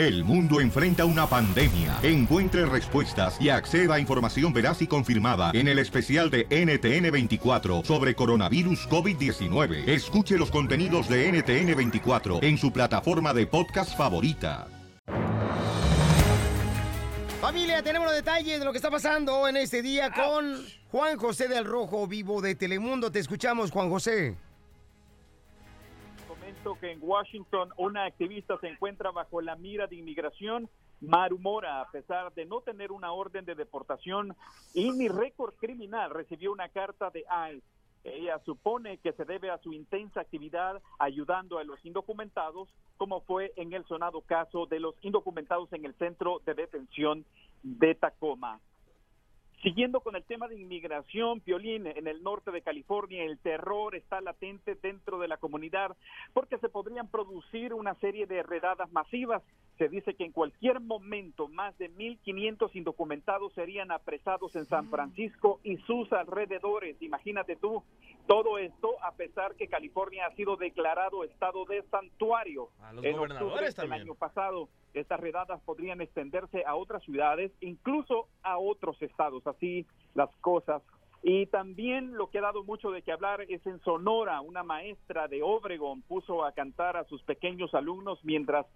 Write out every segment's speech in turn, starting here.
El mundo enfrenta una pandemia. Encuentre respuestas y acceda a información veraz y confirmada en el especial de NTN24 sobre coronavirus COVID-19. Escuche los contenidos de NTN24 en su plataforma de podcast favorita. Familia, tenemos los detalles de lo que está pasando en este día con Juan José del Rojo Vivo de Telemundo. Te escuchamos, Juan José que en Washington una activista se encuentra bajo la mira de inmigración. Maru Mora, a pesar de no tener una orden de deportación y ni récord criminal, recibió una carta de ICE. Ella supone que se debe a su intensa actividad ayudando a los indocumentados, como fue en el sonado caso de los indocumentados en el centro de detención de Tacoma. Siguiendo con el tema de inmigración, Piolín, en el norte de California, el terror está latente dentro de la comunidad porque se podrían producir una serie de redadas masivas. Se dice que en cualquier momento más de 1.500 indocumentados serían apresados en San Francisco y sus alrededores. Imagínate tú, todo esto a pesar que California ha sido declarado estado de santuario. A los en gobernadores también. año pasado. Estas redadas podrían extenderse a otras ciudades, incluso a otros estados. Así las cosas. Y también lo que ha dado mucho de qué hablar es en Sonora, una maestra de Obregón puso a cantar a sus pequeños alumnos mientras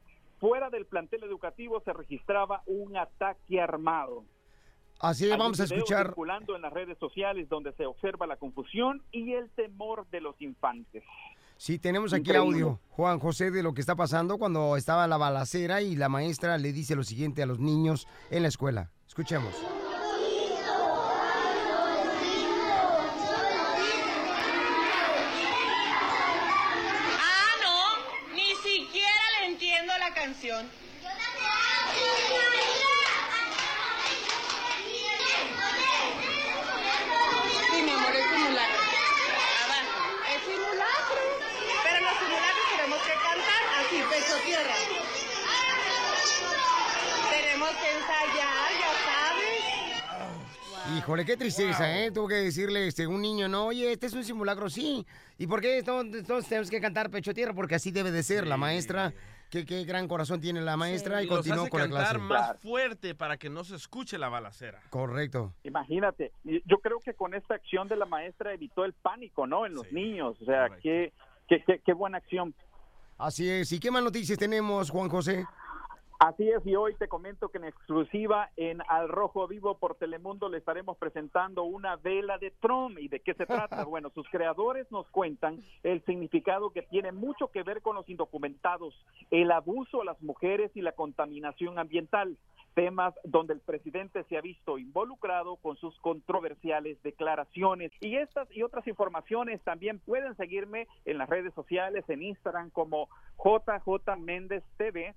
fuera del plantel educativo se registraba un ataque armado. Así vamos a escuchar. circulando en las redes sociales donde se observa la confusión y el temor de los infantes. Sí, tenemos aquí Increíble. audio, Juan José, de lo que está pasando cuando estaba la balacera y la maestra le dice lo siguiente a los niños en la escuela. Escuchemos. Canción. Sí, mi amor, es simulacro. Abajo, es simulacro. Pero los simulacros tenemos que cantar así, pecho tierra. Tenemos que ensayar, ya sabes. Híjole, qué tristeza, ¿eh? Tuvo que decirle este, un niño, no, oye, este es un simulacro, sí. ¿Y por qué entonces tenemos que cantar pecho tierra? Porque así debe de ser la maestra. Qué, qué gran corazón tiene la maestra y continuó con la cantar clase. más fuerte para que no se escuche la balacera. Correcto. Imagínate, yo creo que con esta acción de la maestra evitó el pánico, ¿no? En los niños, o sea, qué, qué, qué, qué buena acción. Así es. ¿Y qué más noticias tenemos, Juan José? Así es, y hoy te comento que en exclusiva en Al Rojo Vivo por Telemundo le estaremos presentando una vela de Trump. ¿Y de qué se trata? Bueno, sus creadores nos cuentan el significado que tiene mucho que ver con los indocumentados, el abuso a las mujeres y la contaminación ambiental, temas donde el presidente se ha visto involucrado con sus controversiales declaraciones. Y estas y otras informaciones también pueden seguirme en las redes sociales, en Instagram como JJ Méndez TV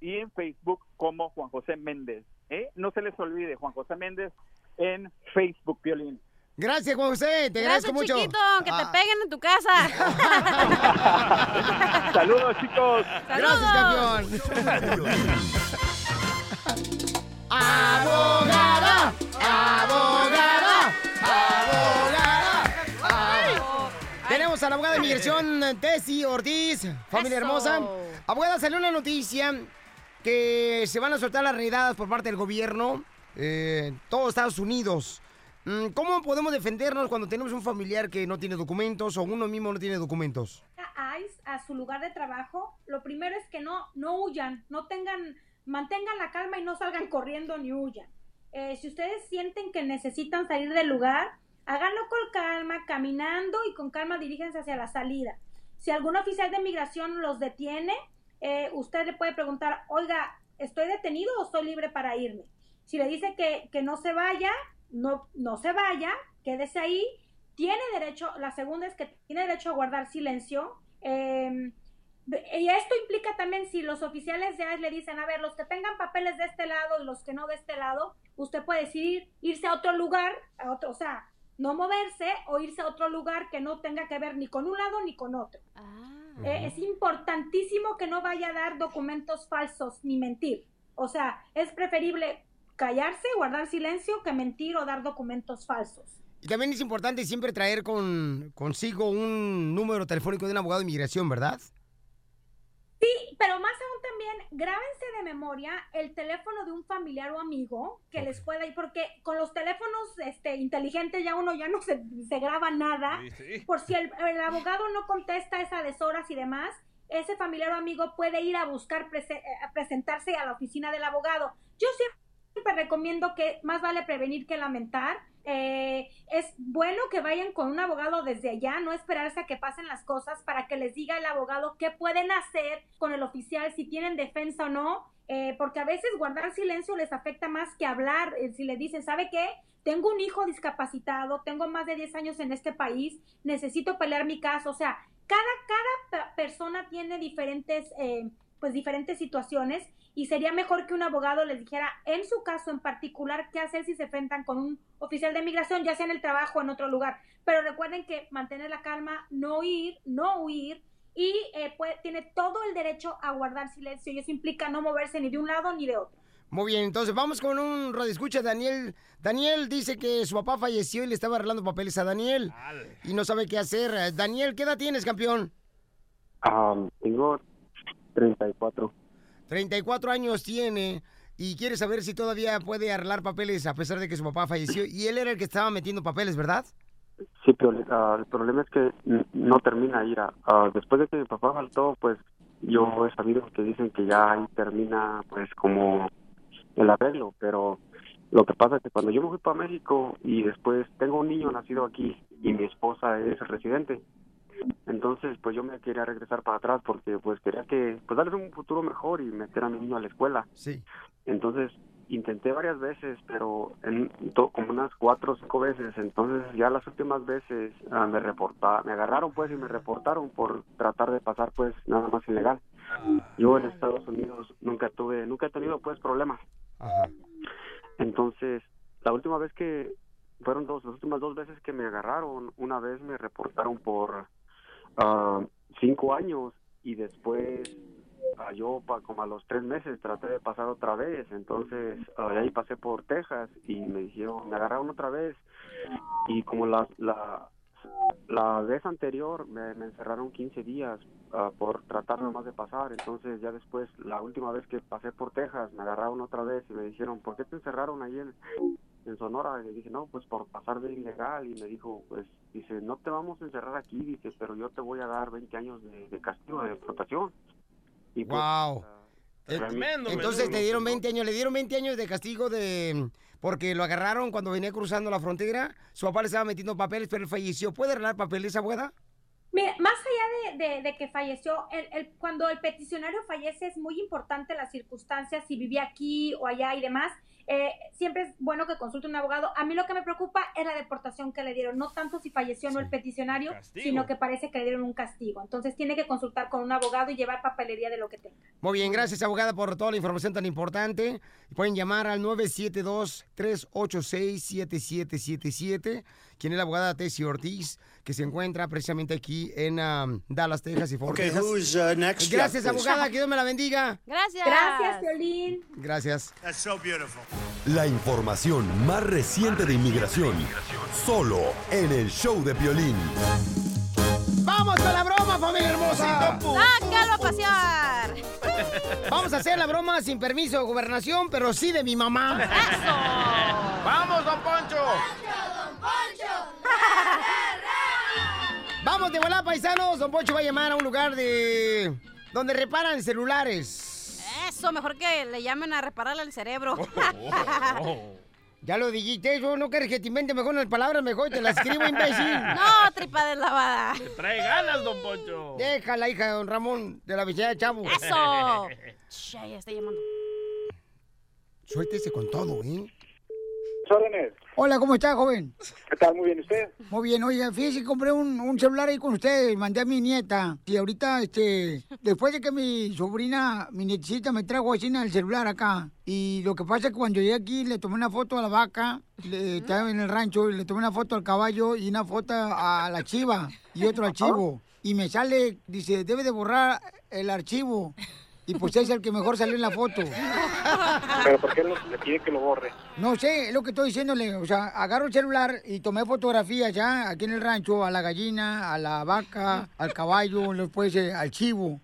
y en Facebook como Juan José Méndez. ¿eh? No se les olvide, Juan José Méndez en Facebook, Violín. Gracias, Juan José. Te agradezco mucho. chiquito, que te Ah, peguen en tu casa. Saludos, chicos. Gracias, campeón. Abogada, abogada, abogada. abogada. Tenemos a la abogada de migración, Tessy Ortiz, familia Eso. hermosa. Abogada, salió una noticia que se van a soltar las redadas por parte del gobierno eh, todo Estados Unidos. Mm, ¿Cómo podemos defendernos cuando tenemos un familiar que no tiene documentos o uno mismo no tiene documentos? a a su lugar de trabajo, lo primero es que no, no huyan, no tengan, mantengan la calma y no salgan corriendo ni huyan. Eh, si ustedes sienten que necesitan salir del lugar, háganlo con calma, caminando y con calma diríjense hacia la salida. Si algún oficial de migración los detiene, eh, usted le puede preguntar, oiga, ¿estoy detenido o estoy libre para irme? Si le dice que, que no se vaya, no, no se vaya, quédese ahí. Tiene derecho, la segunda es que tiene derecho a guardar silencio. eh, y esto implica también si los oficiales ya le dicen, a ver, los que tengan papeles de este lado y los que no de este lado, usted puede decidir irse a otro lugar, a otro, o sea, no moverse o irse a otro lugar que no tenga que ver ni con un lado ni con otro. Eh, es importantísimo que no vaya a dar documentos falsos ni mentir. O sea, es preferible callarse, guardar silencio, que mentir o dar documentos falsos. Y también es importante siempre traer con, consigo un número telefónico de un abogado de inmigración, ¿verdad? Sí, pero más aún también, grábense de memoria el teléfono de un familiar o amigo que les pueda ir, porque con los teléfonos este, inteligentes ya uno ya no se, se graba nada. Sí, sí. Por si el, el abogado no contesta esas deshoras y demás, ese familiar o amigo puede ir a buscar prese- eh, a presentarse a la oficina del abogado. Yo siempre recomiendo que más vale prevenir que lamentar. Eh, es bueno que vayan con un abogado desde allá, no esperarse a que pasen las cosas para que les diga el abogado qué pueden hacer con el oficial, si tienen defensa o no, eh, porque a veces guardar silencio les afecta más que hablar. Eh, si le dicen, ¿sabe qué? Tengo un hijo discapacitado, tengo más de 10 años en este país, necesito pelear mi caso. O sea, cada, cada pe- persona tiene diferentes, eh, pues diferentes situaciones y sería mejor que un abogado les dijera en su caso en particular qué hacer si se enfrentan con un oficial de migración, ya sea en el trabajo o en otro lugar. Pero recuerden que mantener la calma, no ir, no huir y eh, puede- tiene todo el derecho a guardar silencio y eso implica no moverse ni de un lado ni de otro. Muy bien, entonces vamos con un radioescucha, Daniel. Daniel dice que su papá falleció y le estaba arreglando papeles a Daniel Dale. y no sabe qué hacer. Daniel, ¿qué edad tienes, campeón? Ah, tengo 34. 34 años tiene y quiere saber si todavía puede arreglar papeles a pesar de que su papá falleció. Y él era el que estaba metiendo papeles, ¿verdad? Sí, pero ah, el problema es que no termina Ira. Ah, después de que mi papá faltó, pues yo he sabido que dicen que ya ahí termina, pues como el arreglo. Pero lo que pasa es que cuando yo me fui para México y después tengo un niño nacido aquí y mi esposa es residente, entonces pues yo me quería regresar para atrás porque pues quería que pues darles un futuro mejor y meter a mi niño a la escuela. Sí. Entonces intenté varias veces, pero en to- como unas cuatro o cinco veces. Entonces ya las últimas veces ah, me reportaron, me agarraron pues y me reportaron por tratar de pasar pues nada más ilegal. Yo en Estados Unidos nunca tuve, nunca he tenido pues problemas. Ajá. Entonces la última vez que fueron dos, las últimas dos veces que me agarraron, una vez me reportaron por ah, cinco años y después ah, yo pa- como a los tres meses traté de pasar otra vez, entonces de ahí pasé por Texas y me dijeron, me agarraron otra vez. Y como la la, la vez anterior me, me encerraron 15 días por tratar nomás de pasar, entonces ya después la última vez que pasé por Texas me agarraron otra vez y me dijeron, ¿por qué te encerraron ahí en, en Sonora? Y le dije, no, pues por pasar de ilegal y me dijo, pues dice, no te vamos a encerrar aquí, dice, pero yo te voy a dar 20 años de, de castigo, de deportación. Y pues, Wow. Eh, Tremendo, Entonces te dieron 20 años, le dieron 20 años de castigo de porque lo agarraron cuando venía cruzando la frontera. Su papá le estaba metiendo papeles, pero él falleció. ¿Puede arreglar papeles, abuela? Mira, más allá de, de- de que falleció, el, el- cuando el peticionario fallece es muy importante las circunstancias, si vivía aquí o allá y demás. Eh, siempre es bueno que consulte un abogado. A mí lo que me preocupa es la deportación que le dieron, no tanto si falleció o no el peticionario, Castigo. sino que parece que le dieron un castigo. Entonces tiene que consultar con un abogado y llevar papelería de lo que tenga. Muy bien, gracias, abogada, por toda la información tan importante. Pueden llamar al 972-386-7777. Quien es la abogada Tessie Ortiz, que se encuentra precisamente aquí en um, Dallas, Texas y Fort Okay, Texas. who's uh, next? Gracias, abogada, que Dios me la bendiga. Gracias. Gracias, Violín. Gracias. That's so beautiful. La información más reciente de inmigración. Solo en el show de Piolín. ¡Vamos con la broma, familia hermosa! ¡Sácalo a pasear! Vamos a hacer la broma sin permiso de gobernación, pero sí de mi mamá. ¡Vamos, don Poncho! Vamos de volada, paisanos. Don Poncho va a llamar a un lugar de... donde reparan celulares. Eso, mejor que le llamen a repararle el cerebro. Ya lo dijiste, eso no quieres que te invente mejor las palabras, mejor te las escribo, imbécil. no, tripa deslavada. Trae ganas, don Poncho. Déjala, hija de don Ramón, de la vecindad de Chavo. Eso. Ya está llamando. Suéltese con todo, ¿eh? Órdenes. Hola, ¿cómo está, joven? ¿Qué tal? Muy bien, ¿usted? Muy bien, oye, fíjese compré un, un celular ahí con ustedes, mandé a mi nieta. Y ahorita, este, después de que mi sobrina, mi nietecita, me trajo así el celular acá. Y lo que pasa es que cuando llegué aquí, le tomé una foto a la vaca, le, estaba en el rancho, y le tomé una foto al caballo y una foto a la chiva y otro archivo. Y me sale, dice, debe de borrar el archivo. Y pues es el que mejor salió en la foto. ¿Pero por qué le pide que lo borre? No sé, es lo que estoy diciéndole. O sea, agarro el celular y tomé fotografías ya aquí en el rancho, a la gallina, a la vaca, al caballo, después eh, al chivo.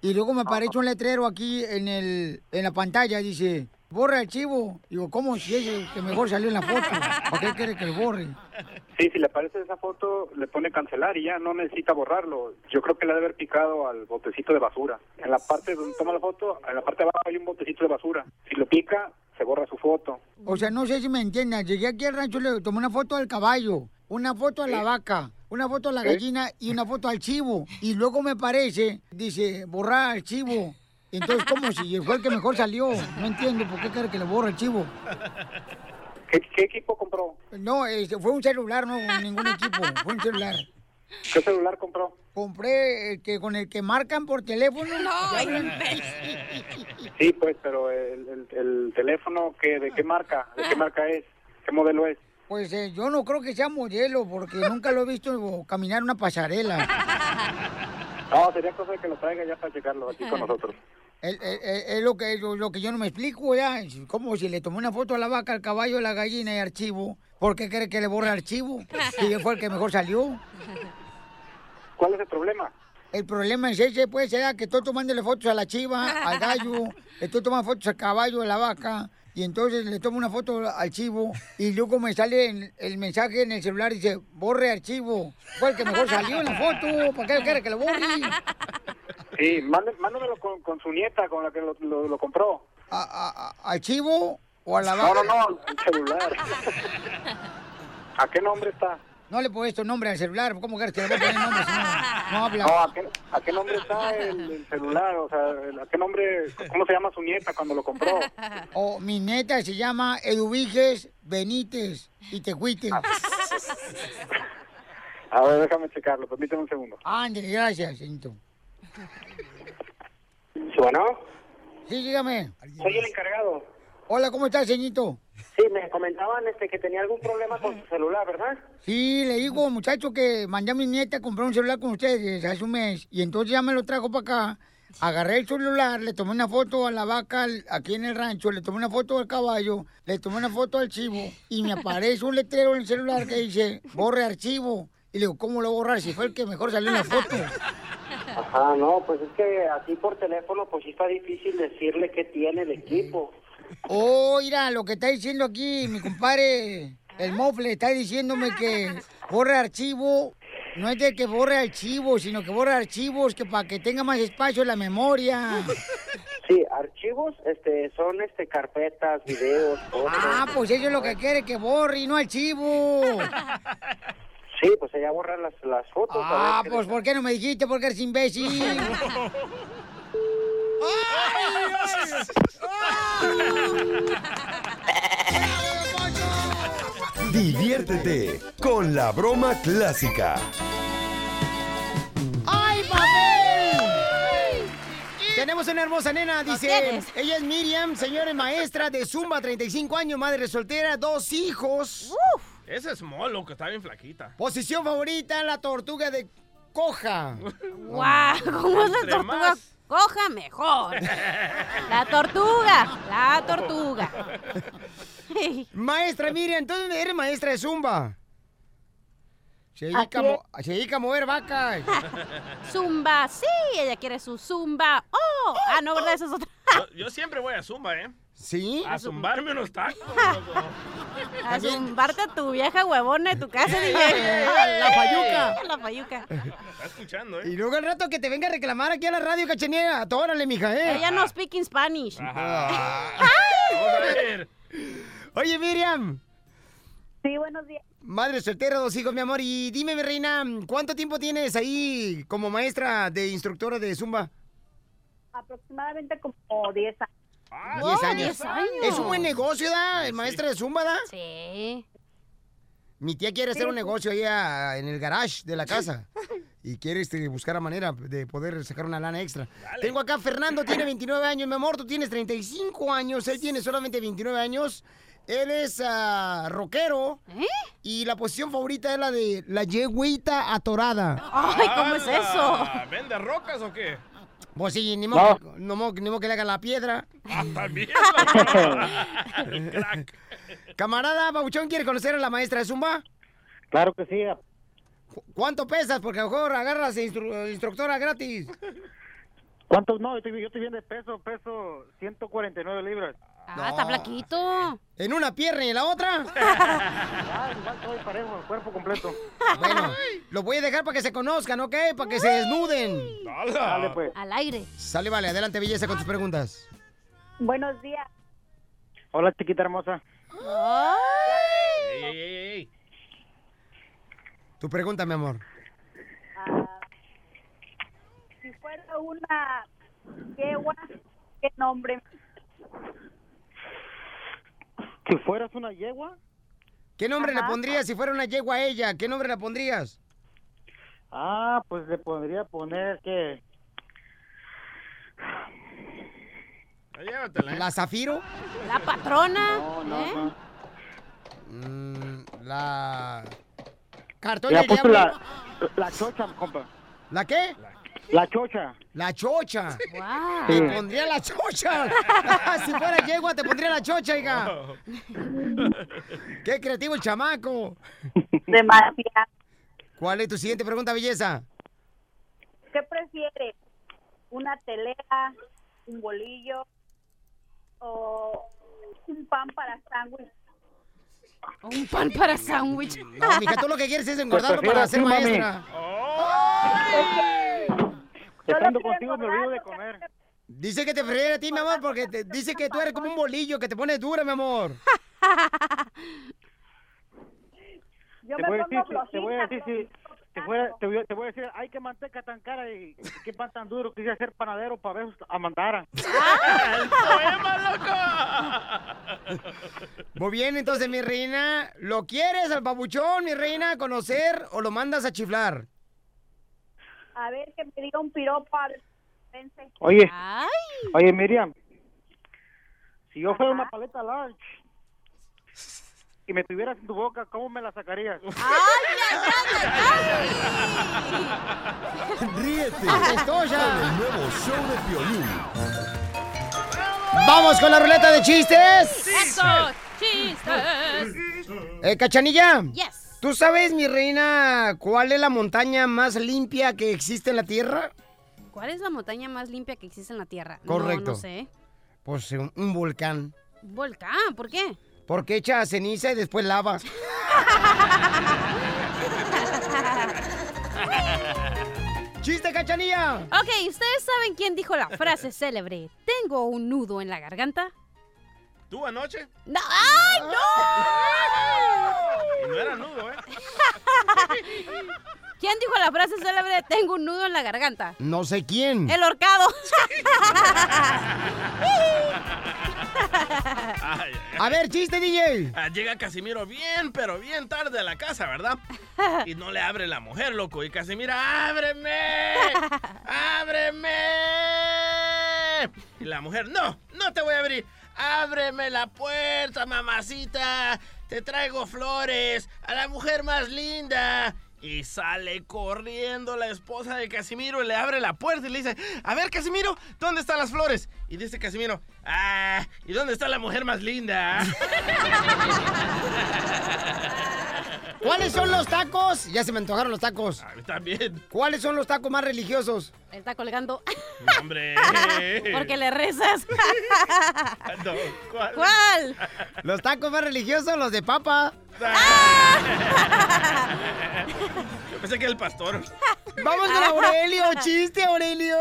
Y luego me aparece un letrero aquí en, el, en la pantalla, dice, borra archivo. Digo, ¿cómo si es el que mejor salió en la foto? ¿Para qué quiere que lo borre? Sí, si le aparece esa foto, le pone cancelar y ya no necesita borrarlo. Yo creo que le ha de haber picado al botecito de basura. En la parte donde toma la foto, en la parte de abajo hay un botecito de basura. Si lo pica, se borra su foto. O sea, no sé si me entiendan. Llegué aquí al rancho, le tomé una foto al caballo, una foto a la vaca, una foto a la gallina y una foto al chivo. Y luego me parece, dice, borrar archivo. Entonces, ¿cómo si fue el que mejor salió? No entiendo por qué quiere que le borre el chivo. ¿Qué, qué equipo compró? No, este, fue un celular, no ningún equipo, fue un celular. ¿Qué celular compró? Compré el que con el que marcan por teléfono. Sí, pues, pero el, el- el teléfono, ¿qué, ¿de qué marca? ¿De qué marca es? ¿Qué modelo es? Pues eh, yo no creo que sea modelo, porque nunca lo he visto caminar una pasarela. No, sería cosa de que lo traiga ya para checarlo aquí con nosotros. Es, lo que lo, lo que yo no me explico ya. Como si le tomé una foto a la vaca, al caballo, a la gallina y archivo. ¿Por qué cree que le borre archivo? Si fue el que mejor salió. ¿Cuál es el problema? El problema es ese, pues, era que estoy tomándole fotos a la chiva, al gallo, estoy tomando fotos al caballo, a la vaca, y entonces le tomo una foto al chivo, y luego me sale el, el mensaje en el celular y dice, borre archivo. Fue el que mejor salió en la foto, ¿para qué quiere que lo borre? Sí, mándemelo con, con su nieta, con la que lo, lo- lo compró. ¿A, a- ¿Al chivo o a la No, no, no, el celular. ¿A qué nombre está? No le he puesto nombre al celular, ¿cómo quieres que le voy a poner nombre si no, no habla? No, ¿a qué, a qué nombre está el, el celular? O sea, ¿a qué nombre, cómo se llama su nieta cuando lo compró? O mi neta se llama Eduviges Benítez y te cuites. A ver, déjame checarlo, permíteme un segundo. Ándale, gracias, señorito. Bueno, Sí, dígame. soy el encargado. Hola, ¿cómo estás, señorito? Sí, me comentaban este que tenía algún problema con su celular, ¿verdad? Sí, le digo, muchacho, que mandé a mi nieta a comprar un celular con ustedes hace un mes. Y entonces ya me lo trajo para acá. Agarré el celular, le tomé una foto a la vaca aquí en el rancho, le tomé una foto al caballo, le tomé una foto al chivo y me aparece un letrero en el celular que dice, borre archivo. Y le digo, ¿cómo lo borrar si fue el que mejor salió en la foto? Ajá, no, pues es que así por teléfono pues sí está difícil decirle qué tiene el equipo. Oh, mira, lo que está diciendo aquí mi compadre, el mofle, está diciéndome que borre archivo. No es de que borre archivos, sino que borre archivos que para que tenga más espacio en la memoria. Sí, archivos este son este carpetas, videos, fotos. Ah, pues eso es lo que quiere, que borre y no archivo. Sí, pues ella borra las, las fotos. a ver Ah, pues ¿por qué no me dijiste? Porque eres imbécil. Diviértete con la broma clásica. ¡Ay, papel! Tenemos una hermosa nena, dice. Ella es Miriam, señora maestra de Zumba, 35 años, madre soltera, dos hijos. Ese es Molo, que está bien flaquita. Posición favorita, la tortuga de coja. ¡Guau! ¿Cómo es la tortuga? más. Coja mejor. La tortuga. La tortuga. Maestra Miriam, entonces eres maestra de Zumba. Se dedica, a se dedica a mover vacas. Zumba. Sí, ella quiere su zumba. ¡Oh! Ah, no, ¿verdad? Esa es otra. Yo, yo siempre voy a Zumba, ¿eh? ¿Sí? A zumbarme unos tacos. A zumbarte a tu vieja huevona de tu casa, DJ. La payuca. La payuca. Está escuchando, ¿eh? Y luego al rato que te venga a reclamar aquí a la radio, cachanera. Atórale, mija, ¿eh? Ella no speak in Spanish. Ajá. Vamos a ver. Oye, Miriam. Sí, buenos días. Madre soltera, dos hijos, mi amor. Y dime, mi reina, ¿cuánto tiempo tienes ahí como maestra de instructora de Zumba? Aproximadamente como 10 años. Ah, Diez Oh, años. 10 años. Es un buen negocio, ¿da? El maestro de Zumba, ¿da? Sí. Mi tía quiere hacer un negocio ahí ah, en el garage de la casa. Y quiere este, buscar la manera de poder sacar una lana extra. Tengo acá, Fernando tiene 29 años, mi amor, tú tienes 35 años, él tiene solamente 29 años. Él es ah, rockero ¿Eh? y la posición favorita es la de la yegüita atorada. Ay, ¿cómo es eso? ¿Vende rocas o qué? Pues sí, ni modo, no. mo- ni modo que le hagan la piedra. Ah, también. Camarada, Babuchón, ¿quiere conocer a la maestra de Zumba? Claro que sí. ¿Cu- ¿Cuánto pesas? Porque a lo mejor agarras instru- instructora gratis. ¿Cuántos? No, yo estoy, yo estoy bien de peso, peso 149 libras. Ah, está flaquito. ¿En una pierna y en la otra? Ah, igual estoy parejo, el cuerpo completo. Bueno, lo voy a dejar para que se conozcan, ¿ok? Para que se desnuden. Dale, pues. Al aire. Sale, vale, adelante, belleza, con tus preguntas. Buenos días. Hola, chiquita hermosa. Ey, ey, ey, ey. Tu pregunta, mi amor. Ah, si fuera una yegua, ¿qué nombre? Si fueras una yegua, ¿Qué nombre le pondrías si fuera una yegua a ella? ¿Qué nombre le pondrías? ah, pues le podría poner que... Llévatela, ¿eh? ¿La Zafiro? La patrona. No, no, ¿eh? no. Mm, la... ¿Cartón Le del diablo? la, la chocha, compa. ¿La qué? La chocha. La chocha. Guau. Te Sí. pondría la chocha. si fuera yegua, te pondría la chocha, hija. Qué creativo el chamaco. Demasiado. ¿Cuál es tu siguiente pregunta, belleza? ¿Qué prefieres? ¿Una telera, un bolillo o un pan para sándwich? Un pan para sándwich. No, mija, tú lo que quieres es engordarlo para ser así, mami. Estando contigo me olvido de comer. Dice que te prefiere a ti, mi amor, porque te- dice que tú eres como un bolillo, que te pones dura, mi amor. Yo Te me voy a pongo decir, te voy a decir, si, te voy a, te voy a- te voy a decir, ay, qué manteca tan cara y qué pan tan duro, quisiera ser panadero para ver a Mandara. ¡El poema, loco! Muy bien, entonces, mi reina, ¿lo quieres al babuchón, mi reina, conocer o lo mandas a chiflar? A ver, que me diga un piropo. a ver, vence. Oye, Ay. oye, Miriam, si yo fuera una paleta large y me tuvieras en tu boca, ¿cómo me la sacarías? Ríete ¡Apestosa! con el nuevo show de violín. ¡Vamos con la ruleta de chistes! ¡Eso! ¡Chistes! Eh, Cachanilla, Yes. ¿Tú sabes, mi reina, cuál es la montaña más limpia que existe en la Tierra? ¿Cuál es la montaña más limpia que existe en la Tierra? Correcto. No, no sé. Pues un, un volcán. Un volcán, ¿por qué? Porque echa ceniza y después lava. ¡Chiste, Cachanilla! Ok, ¿ustedes saben quién dijo la frase célebre? Tengo un nudo en la garganta. ¿Tú anoche? ¡No! ¡Ay, no! No era nudo, ¿eh? ¿Quién dijo la frase célebre? Tengo un nudo en la garganta. No sé quién. El horcado. Ay, ay, A ver, chiste, DJ. Ah, Llega Casimiro bien, pero bien tarde a la casa, ¿verdad? Y no le abre la mujer, loco. Y Casimiro, ¡ábreme! ¡Ábreme! Y la mujer, no, no te voy a abrir. Ábreme la puerta, mamacita. Te traigo flores a la mujer más linda. Y sale corriendo la esposa de Casimiro y le abre la puerta y le dice, a ver Casimiro, ¿dónde están las flores? Y dice Casimiro, ah, ¿y dónde está la mujer más linda? ¿Cuáles son los tacos? Ya se me antojaron los tacos. A mí también. ¿Cuáles son los tacos más religiosos? Él está colgando. Hombre. Porque le rezas. No, ¿cuál? ¿Cuál? Los tacos más religiosos, los de papa. Yo pensé que era el pastor. Vamos con Aurelio, chiste, Aurelio.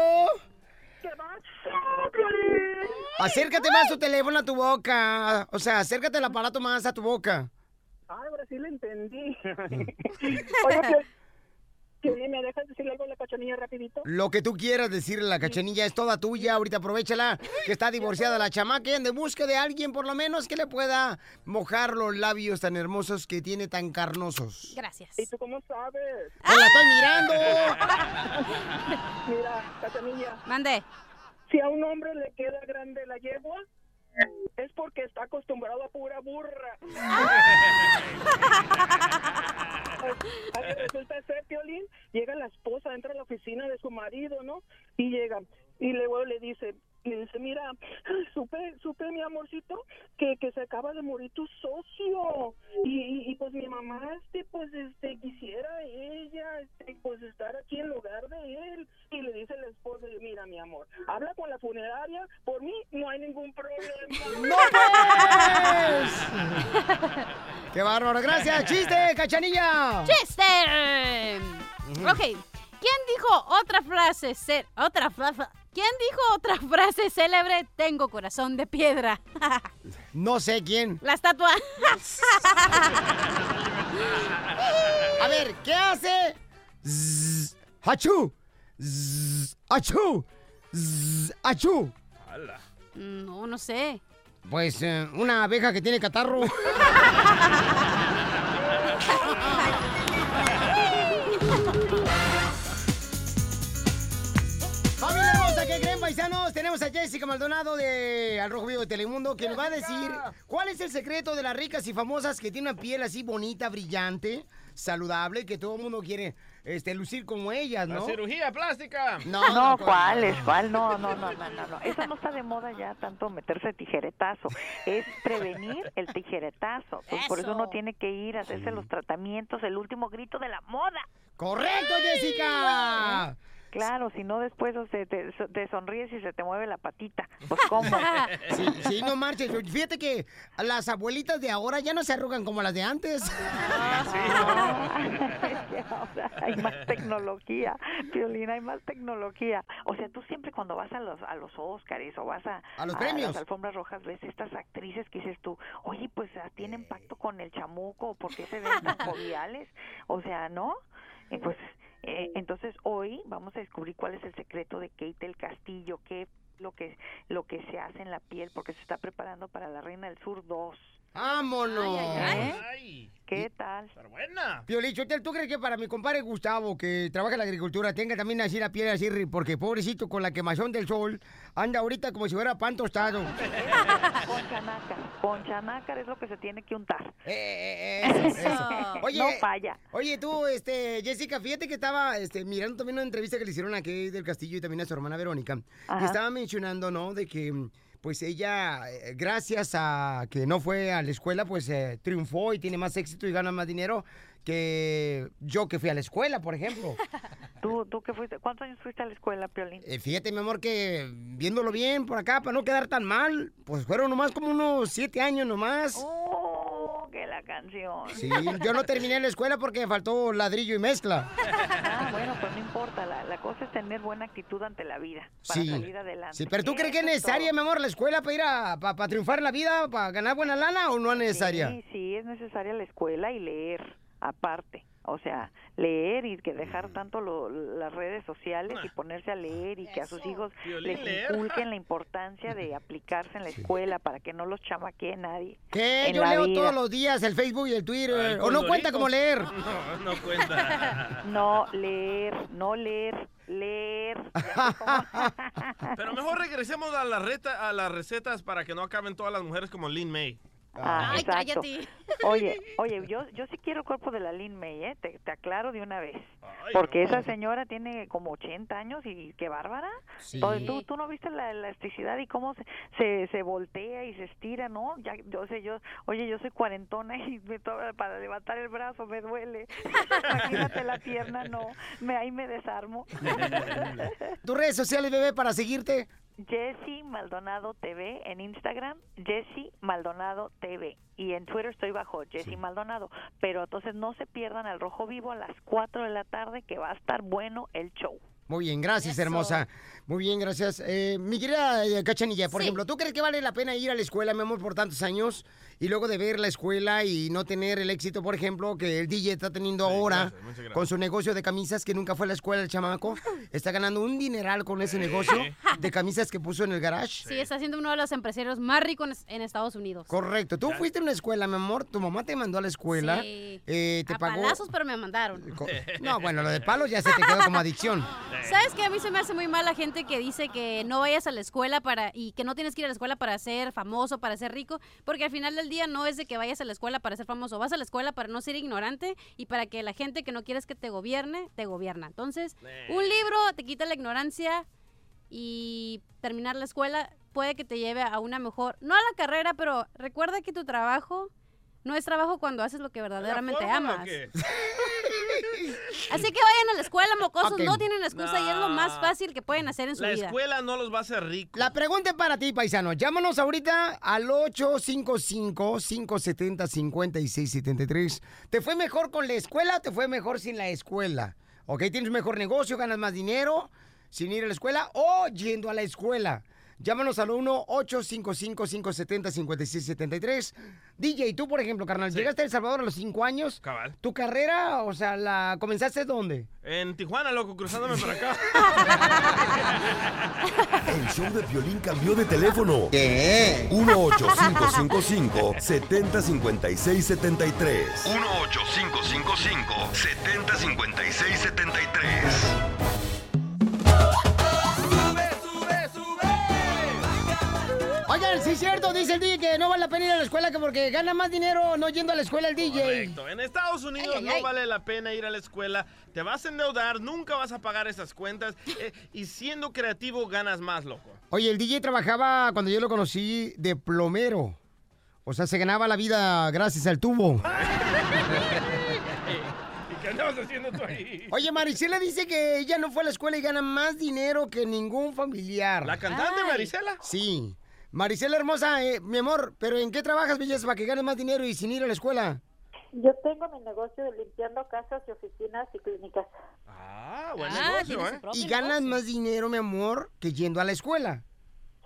Acércate más tu teléfono a tu boca. O sea, acércate el aparato más a tu boca. Ah, ahora sí le entendí. Oye, Piolín, Piolín, ¿me dejas decirle algo a la cachanilla rapidito? Lo que tú quieras decirle a la cachanilla es toda tuya. Ahorita aprovechala que está divorciada la chamaca en busca de alguien por lo menos que le pueda mojar los labios tan hermosos que tiene tan carnosos. Gracias. ¿Y tú cómo sabes? ¡Pues la estoy mirando! Mira, cachanilla. Mande. Si a un hombre le queda grande la yegua, es porque está acostumbrado a pura burra. Resulta ser, Piolín, llega la esposa, entra a la oficina de su marido, ¿no? Y llega, y luego le dice, le dice, mira, supe, supe mi amorcito que, que se acaba de morir tu socio y, y, pues mamá este pues este quisiera ella este pues estar aquí en lugar de él y le dice la esposa, mira mi amor, habla con la funeraria, por mí no hay ningún problema. ¡No pues! ¡Qué bárbaro! ¡Gracias! ¡Chiste, cachanilla! ¡Chiste! Ok, ¿quién dijo otra frase? ce- otra frase. ¿Quién dijo otra frase célebre? Tengo corazón de piedra. No sé quién. La estatua. A ver, ¿qué hace? Zzz, ¡Achú! Zzz, ¡Achú! Zzz, ¡Achú! No, no sé. Pues eh, una abeja que tiene catarro. Tenemos a Jessica Maldonado de Al Rojo Vivo de Telemundo que nos va a decir cuál es el secreto de las ricas y famosas que tienen una piel así bonita, brillante, saludable, que todo el mundo quiere este, lucir como ellas, La ¿no? cirugía plástica. No, No, ¿cuál es? ¿Cuál? No, no, no, no, no, no. Eso no está de moda ya tanto meterse tijeretazo. Es prevenir el tijeretazo. Pues por eso uno tiene que ir a hacerse los tratamientos, el último grito de la moda. ¡Correcto, Jessica! Claro, si no después te, te sonríes y se te mueve la patita. Pues cómo. Sí, sí, no marches. Fíjate que las abuelitas de ahora ya no se arrugan como las de antes. Ahora hay más tecnología, Piolina, hay más tecnología. O sea, tú siempre cuando vas a los a los Óscares o vas a, A los premios. las alfombras rojas ves estas actrices que dices tú, oye, pues ah, tienen pacto con el chamuco, ¿por qué se ven tan joviales? O sea, ¿no? Y pues eh, entonces hoy vamos a descubrir cuál es el secreto de Kate del Castillo, qué lo que lo que se hace en la piel, porque se está preparando para la Reina del Sur 2. ¡Vámonos! ¿Eh? ¿Qué tal? buena. Piolichotel, ¿tú crees que para mi compadre Gustavo, que trabaja en la agricultura, tenga también así la piel así? Porque pobrecito, con la quemazón del sol, anda ahorita como si fuera pan tostado. Con chanácar, con chanácar es lo que se tiene que untar. Eso. Oye, no falla. Oye, tú, este, Jessica, fíjate que estaba este, mirando también una entrevista que le hicieron a Kate del Castillo y también a su hermana Verónica. Ajá. Y estaba mencionando, ¿no? De que, pues ella, eh, gracias a que no fue a la escuela, pues eh, triunfó y tiene más éxito y gana más dinero que yo que fui a la escuela, por ejemplo. ¿Tú, tú qué fuiste? ¿Cuántos años fuiste a la escuela, Piolín? Eh, fíjate, mi amor, que viéndolo bien por acá, para no quedar tan mal, pues fueron nomás como unos siete años nomás. Oh, que la canción. Sí, yo no terminé la escuela porque me faltó ladrillo y mezcla. Ah, bueno, pues no importa. La, la cosa es tener buena actitud ante la vida para Sí. salir adelante. Sí, pero ¿tú crees que es necesaria, mi amor, la escuela para ir a para, triunfar en la vida, para ganar buena lana o no es necesaria? Sí, sí, es necesaria la escuela y leer aparte. O sea, leer y que dejar tanto lo- las redes sociales y ponerse a leer y que a sus hijos les inculquen la importancia de aplicarse en la escuela para que no los chamaquee nadie. ¿Qué? en Yo la leo vida. todos los días el Facebook y el Twitter. ¿O no cuenta como leer? No, no cuenta. No, leer, no leer, leer. Pero mejor regresemos a, la reta, a las recetas para que no acaben todas las mujeres como Lin May. Ah, Ay, exacto. cállate. Oye, oye, yo, yo sí quiero el cuerpo de la Lin May, ¿eh? Te, te aclaro de una vez. Ay, Porque no. esa señora tiene como 80 años y qué bárbara. Sí. Todo- ¿Tú, tú no viste la elasticidad y cómo se, se, se voltea y se estira, ¿no? Ya, yo sé, yo, oye, yo soy cuarentona y me to- para levantar el brazo me duele. Imagínate la pierna, no. Me, ahí me desarmo. ¿Tus redes sociales, bebé, para seguirte? Jessy Maldonado TV en Instagram, Jessy Maldonado TV. Y en Twitter estoy bajo Jessy Maldonado. Pero entonces no se pierdan al Rojo Vivo a las 4 de la tarde que va a estar bueno el show. Muy bien, gracias, Eso. hermosa. Muy bien, gracias. Eh, mi querida eh, Cachanilla, por Sí. ejemplo, ¿tú crees que vale la pena ir a la escuela, mi amor, por tantos años y luego de ver la escuela y no tener el éxito, por ejemplo, que el DJ está teniendo ahora gracias, muchas gracias. con su negocio de camisas que nunca fue a la escuela el chamaco? Está ganando un dineral con ese negocio de camisas que puso en el garage. Sí, está siendo uno de los empresarios más ricos en, Estados Unidos. Correcto. Tú fuiste a una escuela, mi amor. Tu mamá te mandó a la escuela. Sí. eh, te a pagó. palazos, pero me mandaron. No, bueno, lo de palos ya se te quedó como adicción. ¿Sabes qué? A mí se me hace muy mal la gente que dice que no vayas a la escuela para y que no tienes que ir a la escuela para ser famoso, para ser rico, porque al final del día no es de que vayas a la escuela para ser famoso, vas a la escuela para no ser ignorante y para que la gente que no quieres que te gobierne, te gobierna. Entonces, un libro te quita la ignorancia y terminar la escuela puede que te lleve a una mejor, no a la carrera, pero recuerda que tu trabajo no es trabajo cuando haces lo que verdaderamente amas. Así que vayan a la escuela, mocosos, no tienen excusa y es lo más fácil que pueden hacer en su La vida. escuela no los va a hacer ricos. La pregunta es para ti, paisano. Llámanos ahorita al 855-570-5673. ¿Te fue mejor con la escuela o te fue mejor sin la escuela? ¿Ok? ¿Tienes un mejor negocio, ganas más dinero sin ir a la escuela o yendo a la escuela? Llámanos al 1-855-570-5673. DJ, tú, por ejemplo, carnal, llegaste a El Salvador a los 5 años. Cabal. ¿Tu carrera, o sea, la comenzaste dónde? En Tijuana, loco, cruzándome por acá. El show de violín cambió de teléfono. ¿Qué? 1-855-570-5673. 1-855-570-5673. Es cierto, dice el DJ que no vale la pena ir a la escuela que porque gana más dinero no yendo a la escuela el DJ. Correcto. En Estados Unidos Ay, ay, no ay. vale la pena ir a la escuela. Te vas a endeudar, nunca vas a pagar esas cuentas. eh, y siendo creativo ganas más, loco. Oye, el DJ trabajaba cuando yo lo conocí de plomero. O sea, se ganaba la vida gracias al tubo. ¿Y qué andabas haciendo tú ahí? Oye, Marisela dice que ella no fue a la escuela y gana más dinero que ningún familiar. ¿La cantante Marisela? Sí. Marisela hermosa, eh, mi amor, pero ¿en qué trabajas, belleza, para que ganes más dinero y sin ir a la escuela? Yo tengo mi negocio de limpiando casas y oficinas y clínicas. Ah, buen Ah, negocio, ¿eh? Y ganas más dinero, mi amor, que yendo a la escuela.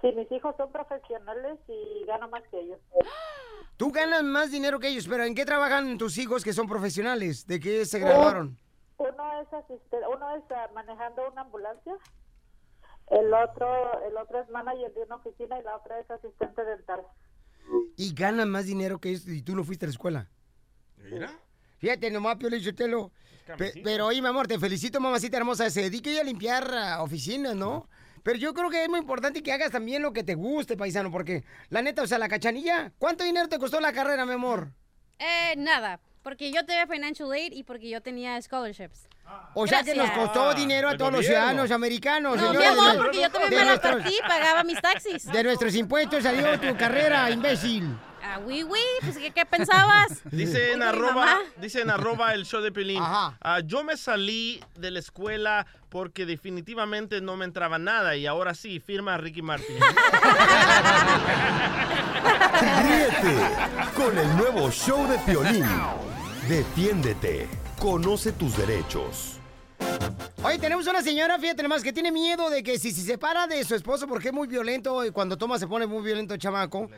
Sí, mis hijos son profesionales y gano más que ellos. Tú ganas más dinero que ellos, pero ¿en qué trabajan tus hijos que son profesionales? ¿De qué se graduaron? Uno es asiste- uno es ah, manejando una ambulancia, el otro el otro es manager de una oficina y la otra es asistente dental. Y ganan más dinero que ellos y tú no fuiste a la escuela. Fíjate nomás, Pio Lichotelo. Pe- pero oye, mi amor, te felicito, mamacita hermosa. Se dedica ella a limpiar ah, oficinas, ¿no? Pero yo creo que es muy importante que hagas también lo que te guste, paisano, porque la neta, o sea, la cachanilla, ¿cuánto dinero te costó la carrera, mi amor? Eh, nada, porque yo tenía financial aid y porque yo tenía scholarships. O sea que nos Gracias. costó dinero a todos los ciudadanos americanos. No, mi señores. amor, De- porque yo también me la partí y pagaba mis taxis. De nuestros impuestos salió tu carrera, imbécil. Ah, oui, oui, pues ¿qué, qué pensabas? Dice en arroba, dice en arroba el show de Pelín. Ah, yo me salí de la escuela porque definitivamente no me entraba nada y ahora sí, firma Ricky Martin. Ríete con el nuevo show de Piolín. Defiéndete. Conoce tus derechos. Oye, tenemos una señora, fíjate nomás, que tiene miedo de que si se separa de su esposo porque es muy violento y cuando toma se pone muy violento el chamaco,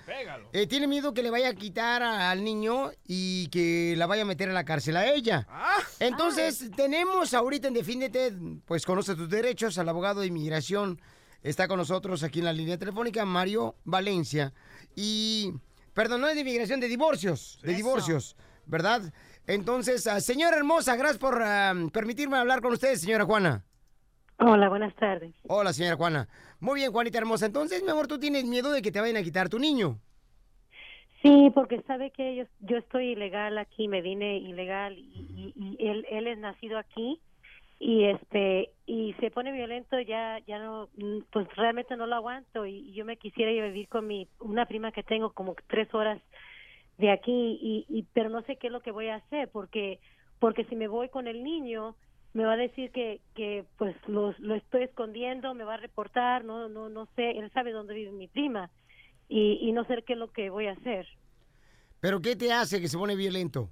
eh, tiene miedo que le vaya a quitar a- al niño y que la vaya a meter a la cárcel a ella. Entonces, tenemos ahorita en Defiéndete, pues conoce tus derechos, al abogado de inmigración. Está con nosotros aquí en la línea telefónica, Mario Valencia. Y, perdón, no es de inmigración, de divorcios, de Eso. divorcios, ¿verdad? Entonces, ah, señora hermosa, gracias por ah, permitirme hablar con usted, señora Juana. Hola, buenas tardes. Hola, señora Juana. Muy bien, Juanita hermosa. Entonces, mi amor, tú tienes miedo de que te vayan a quitar tu niño. Sí, porque sabe que yo, yo estoy ilegal aquí, me vine ilegal y, y- y él, él es nacido aquí y este y se pone violento ya ya no mm, pues realmente no lo aguanto y, y yo me quisiera ir a vivir con mi una prima que tengo como tres horas de aquí y, y pero no sé qué es lo que voy a hacer porque porque si me voy con el niño me va a decir que que pues lo, lo estoy escondiendo me va a reportar no no no sé él sabe dónde vive mi prima y, y no sé qué es lo que voy a hacer. ¿Pero qué te hace que se pone violento?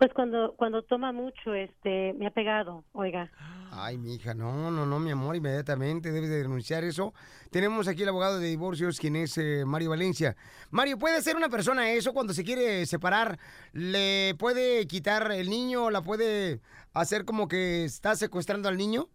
pues cuando cuando toma mucho este me ha pegado oiga Ay, mi hija, no, no, no, mi amor, inmediatamente debes de denunciar eso. Tenemos aquí el abogado de divorcios, quien es eh, Mario Valencia. Mario, ¿puede hacer una persona eso cuando se quiere separar? ¿Le puede quitar el niño? ¿La puede hacer como que está secuestrando al niño?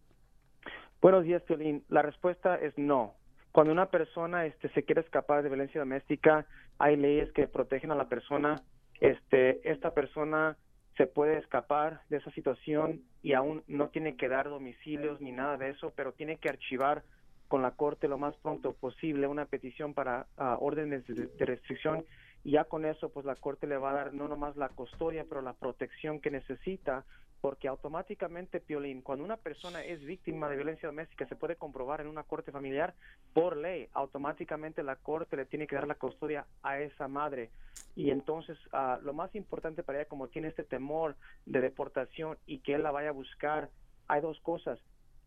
Buenos días, Piolín. La respuesta es no. Cuando una persona este, se quiere escapar de violencia doméstica, hay leyes que protegen a la persona. Este, esta persona se puede escapar de esa situación y aún no tiene que dar domicilios ni nada de eso, pero tiene que archivar con la corte lo más pronto posible una petición para ah, órdenes de, de restricción y ya con eso pues la corte le va a dar no nomás la custodia pero la protección que necesita porque automáticamente, Piolín, cuando una persona es víctima de violencia doméstica, se puede comprobar en una corte familiar, por ley, automáticamente la corte le tiene que dar la custodia a esa madre. Y entonces, ah, lo más importante para ella, como tiene este temor de deportación y que él la vaya a buscar, hay dos cosas.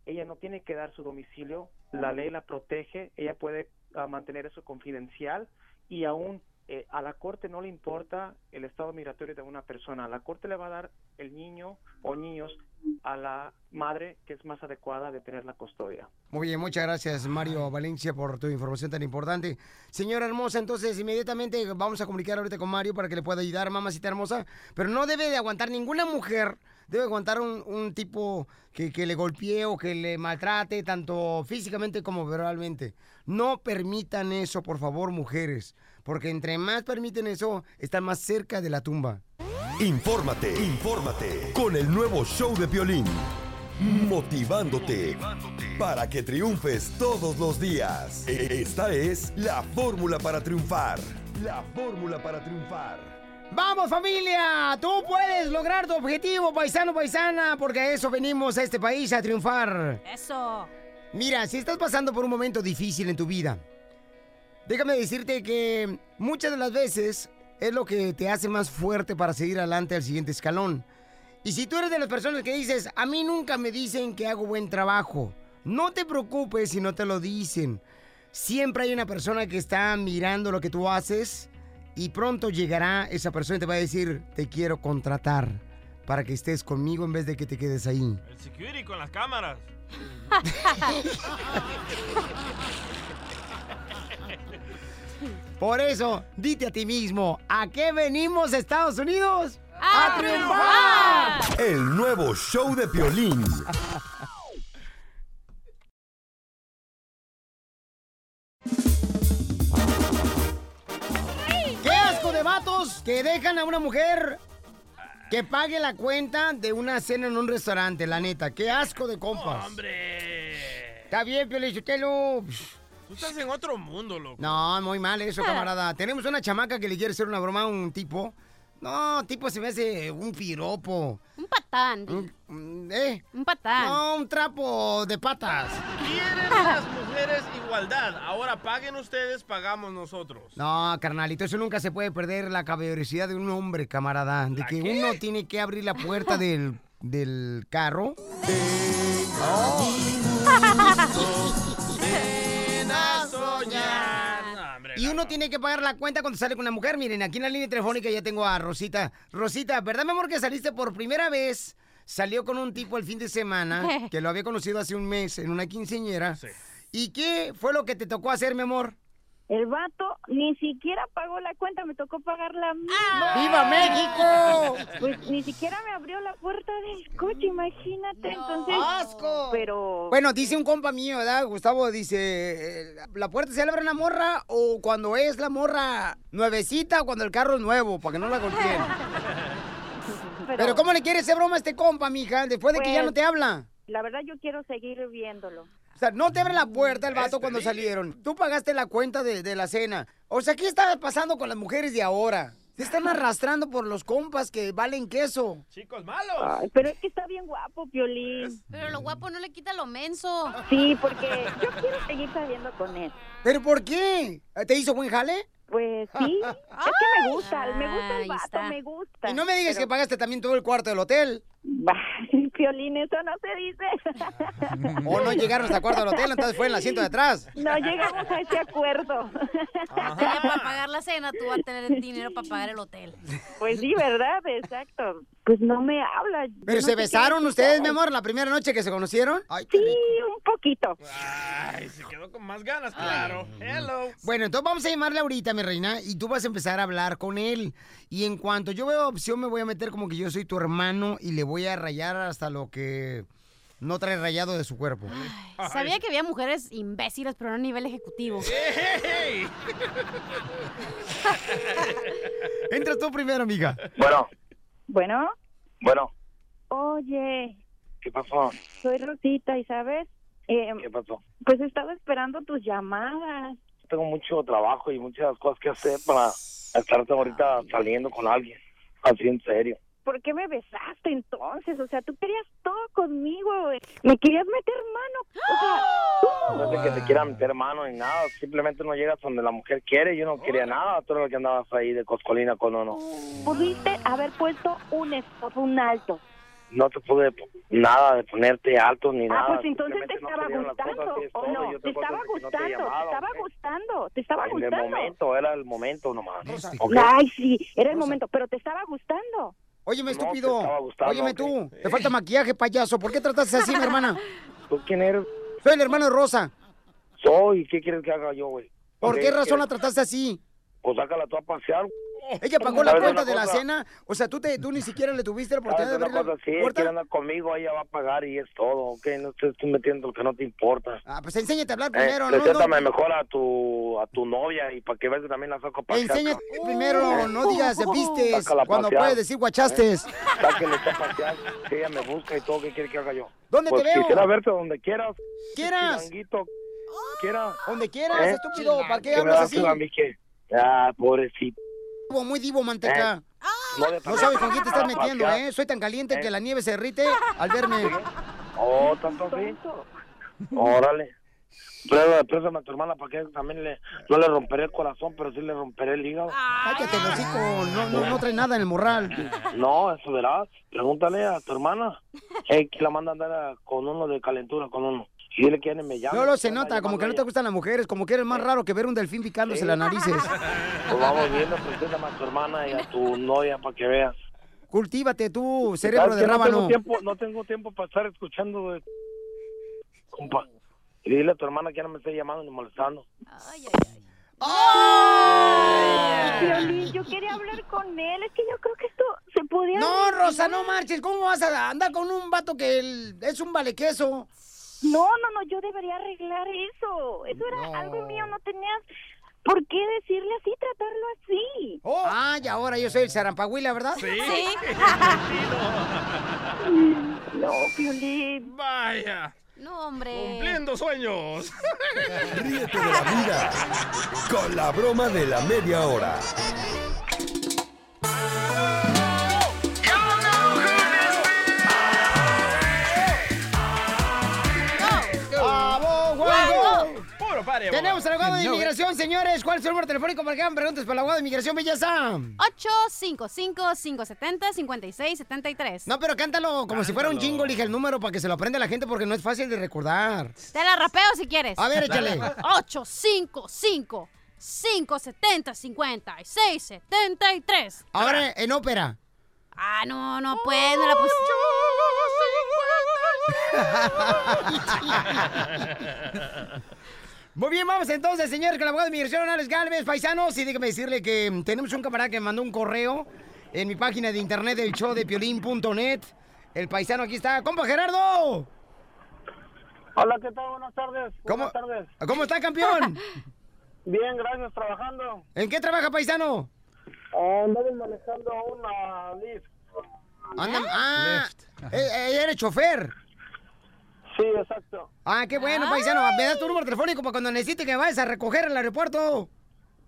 Ella no tiene que dar su domicilio, la ley la protege, ella puede ah, mantener eso confidencial y aún eh, a la corte no le importa el estado migratorio de una persona. La corte le va a dar el niño o niños a la madre que es más adecuada de tener la custodia. Muy bien, muchas gracias Mario Valencia por tu información tan importante. Señora hermosa, entonces inmediatamente vamos a comunicar ahorita con Mario para que le pueda ayudar, mamacita hermosa, pero no debe de aguantar ninguna mujer, debe aguantar un, un tipo que, que le golpee o que le maltrate, tanto físicamente como verbalmente. No permitan eso, por favor, mujeres, porque entre más permiten eso, están más cerca de la tumba. Infórmate, infórmate con el nuevo show de violín. Motivándote para que triunfes todos los días. Esta es la fórmula para triunfar. La fórmula para triunfar. ¡Vamos familia! Tú puedes lograr tu objetivo, paisano, paisana, porque a eso venimos a este país a triunfar. Eso. Mira, si estás pasando por un momento difícil en tu vida, déjame decirte que muchas de las veces es lo que te hace más fuerte para seguir adelante al siguiente escalón. Y si tú eres de las personas que dices, a mí nunca me dicen que hago buen trabajo, no te preocupes si no te lo dicen. Siempre hay una persona que está mirando lo que tú haces y pronto llegará esa persona y te va a decir, te quiero contratar para que estés conmigo en vez de que te quedes ahí. El security con las cámaras. Por eso, dite a ti mismo, ¿a qué venimos Estados Unidos? ¡A triunfar! El nuevo show de violín. ¡Qué asco de vatos que dejan a una mujer que pague la cuenta de una cena en un restaurante, la neta! ¡Qué asco de compas! ¡Hombre! Está bien, Piolichotelo. Tú estás en otro mundo, loco. No, muy mal eso, camarada. Tenemos una chamaca que le quiere hacer una broma a un tipo. No, tipo se me hace un piropo. Un patán. Un, ¿Eh? Un patán. No, un trapo de patas. Quieren las mujeres igualdad. Ahora paguen ustedes, pagamos nosotros. No, carnalito, eso nunca se puede perder la caballerosidad de un hombre, camarada. De que uno tiene que abrir la puerta del, del carro. Ven Y uno tiene que pagar la cuenta cuando sale con una mujer. Miren, aquí en la línea telefónica ya tengo a Rosita. Rosita, ¿verdad, mi amor, que saliste por primera vez? Salió con un tipo el fin de semana, que lo había conocido hace un mes en una quinceñera. ¿Y qué fue lo que te tocó hacer, mi amor? El vato ni siquiera pagó la cuenta, me tocó pagarla a mí. ¡Viva México! Pues ni siquiera me abrió la puerta del coche, imagínate. Entonces, ¡Asco! Pero Bueno, dice un compa mío, ¿verdad? Gustavo dice, eh, ¿la puerta se abre la morra o cuando es la morra nuevecita o cuando el carro es nuevo, para que no la golpeen? Pero, ¿cómo le quiere hacer broma a este compa, mija, después de que ya Pues- no te habla? la verdad yo quiero seguir viéndolo. O sea, no te abre la puerta el vato cuando salieron. Tú pagaste la cuenta de, de la cena. O sea, ¿qué está pasando con las mujeres de ahora? Se están arrastrando por los compas que valen queso. Chicos malos. Ay, pero es que está bien guapo, Piolín. Pero lo guapo no le quita lo menso. Sí, porque yo quiero seguir saliendo con él. ¿Pero por qué? ¿Te hizo buen jale? Pues sí, es que me gusta, me gusta el vato, está. me gusta. Y no me digas Pero- que pagaste también todo el cuarto del hotel. Piolín, eso no se dice. O no llegaron hasta el cuarto del hotel, entonces fue en el asiento de atrás. No llegamos a ese acuerdo. Ya para pagar la cena, tú vas a tener el dinero para pagar el hotel. Pues sí, ¿verdad? Exacto. Pues no me habla. ¿Pero no se qué besaron ustedes, mi amor, la primera noche que se conocieron? Ay, Sí, un poquito. Ay, se quedó con más ganas, claro. Hello. Bueno, entonces vamos a llamarle ahorita, mi reina, y tú vas a empezar a hablar con él. Y en cuanto yo veo opción, me voy a meter como que yo soy tu hermano y le voy a rayar hasta lo que no trae rayado de su cuerpo. Sabía que había mujeres imbéciles, pero no a nivel ejecutivo. ¡Ey! Entras tú primero, amiga. Bueno, Bueno, bueno, oye, ¿qué pasó? soy Rosita y sabes, Eh, ¿Qué pasó? pues estaba esperando tus llamadas. Tengo mucho trabajo y muchas cosas que hacer para estar ahorita saliendo con alguien. Así en serio. ¿Por qué me besaste entonces? O sea, tú querías todo conmigo. Me querías meter mano. O sea, No es de que te quiera meter mano ni nada, simplemente no llegas donde la mujer quiere, yo no quería nada, tú eres lo que andabas ahí de coscolina con uno. pudiste haber puesto un stop, un alto. No te pude nada de ponerte alto ni Ah, nada. pues entonces te no estaba gustando. ¿O todo, no? Te estaba no te gustando, te estaba gustando, te estaba En el gustando. momento, era el momento nomás. Ay, sí, era el momento, pero te estaba gustando. Óyeme, No, estúpido. gustando, Óyeme tú. Te falta maquillaje, payaso. ¿Por qué tratas así, mi hermana? ¿Tú quién eres? Soy el hermano de Rosa. Soy, ¿qué quieres que haga yo, güey? ¿Por qué razón ¿quieres- la trataste así? Pues sácala tú a pasear. Ella pagó la ¿Sabes cuenta de la cena. O sea, tú, te, tú ni siquiera le tuviste la oportunidad ¿Sabes de abrir la? Sí, puerta. quiere andar conmigo, ella va a pagar y es todo, ¿ok? No te estoy metiendo lo que no te importa. Ah, pues enséñate a hablar Eh, primero, ¿no? preséntame no mejor a tu, a tu novia y para que veas que también la saco a pasear. Enséñate cabrón. primero, no digas vistes cuando pasear. puedes decir guachastes. Eh, Sáquenle pasear, que ella me busca y todo, ¿qué quiere que haga yo? ¿Dónde Pues te veo? quisiera verte donde quieras. ¿Quieras? Quiera. Donde quieras, ¿Eh? estúpido. ¿Para qué hablas así? a mí que... Ah, pobrecito. Divo, Muy divo, manteca. No, de- No sabes con quién te estás metiendo. ¿eh? Soy tan caliente ¿Eh? que la nieve se derrite al verme. Oh, tanto. Órale. Prueba, préstame a tu hermana para que también le, no le romperé el corazón, pero sí le romperé el hígado. Cállate, hocico. No, no, no trae nada en el morral. No, eso verás. Pregúntale a tu hermana. Eh, que la manda a andar a- con uno de calentura, con uno. Y dile que me llame. No lo se nota, como que no te gustan las mujeres, como que eres más raro que ver un delfín picándose las narices. Pues vamos viendo, preséntame a tu hermana y a tu novia para que veas. Cultívate tú, cerebro ¿Sabes de que no tengo rábano. tiempo, no tengo tiempo para estar escuchando de... Compa. Y dile a tu hermana que ya no me esté llamando ni molestando. Violín, yo quería hablar con él. Es que yo creo que esto se podía. No, Rosa, no marches. ¿Cómo vas a andar con un vato que el- es un vale queso? No, no, no, yo debería arreglar eso. Eso era algo mío, no tenías por qué decirle así, tratarlo así. Ah, y ahora yo soy el zarampahuila, ¿verdad? Sí. No, Violín. Vaya. No, hombre. Cumpliendo sueños. Ríete de la vida con la broma de la media hora. Pare, Tenemos al abogado de inmigración, señores. ¿Cuál es el número telefónico para que hagan preguntas para el abogado de inmigración, belleza? 855-570-5673. No, pero cántalo como si fuera un jingle, dije el número para que se lo aprenda la gente porque no es fácil de recordar. Te la rapeo si quieres. A ver, échale. 855 570 5673 Ahora en ópera. Ah, no, no puedo, no la puse. Muy bien, vamos entonces, señores, con el abogado de inmigración, Alex Galvez, paisanos. Y déjame decirle que mm, tenemos un camarada que me mandó un correo en mi página de internet del show de piolín.net. El paisano aquí está. ¡Compa Gerardo! Hola, ¿qué tal? Buenas tardes. ¿Cómo, Buenas tardes. ¿Cómo está, campeón? Bien, gracias, trabajando. ¿En qué trabaja, paisano? Andamos manejando una Lyft. Anda, ah, eh, eh, eres chofer. Sí, exacto. Ah, qué bueno, paisano. Me das tu número telefónico para cuando necesite que vayas a recoger al aeropuerto.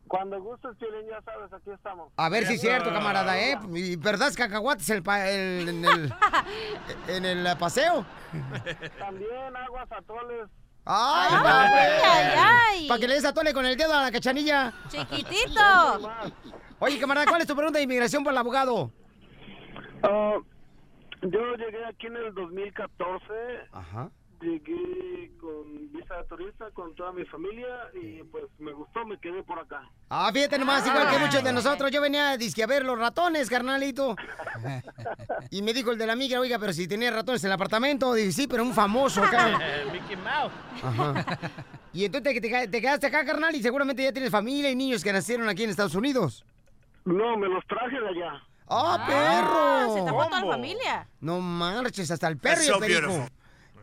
Cuando gustes, Piolín, ya sabes, aquí estamos. A ver si es cierto, camarada, ¿eh? ¿Y verdad cacahuates el pa- el- en, el, en el paseo? También aguas atoles. ¡Ay, Ay, ay, ay. Para que le des atole con el dedo a la cachanilla. Chiquitito. Oye, camarada, ¿cuál es tu pregunta de inmigración por el abogado? Ah, yo llegué aquí en el 2014. Ajá. Llegué con visa de turista con toda mi familia y pues me gustó, me quedé por acá. Ah, fíjate nomás, igual que muchos de nosotros. Yo venía disque a ver los ratones, carnalito. Y me dijo el de la migra, oiga, pero si tenía ratones en el apartamento. Dije, sí, pero un famoso acá. Mickey Mouse. Ajá. Y entonces te, te- te quedaste acá, carnal, y seguramente ya tienes familia y niños que nacieron aquí en Estados Unidos. No, me los traje de allá. ¡Ah, perro! Se tapó toda la familia. No marches, hasta el perro y el so perico. beautiful.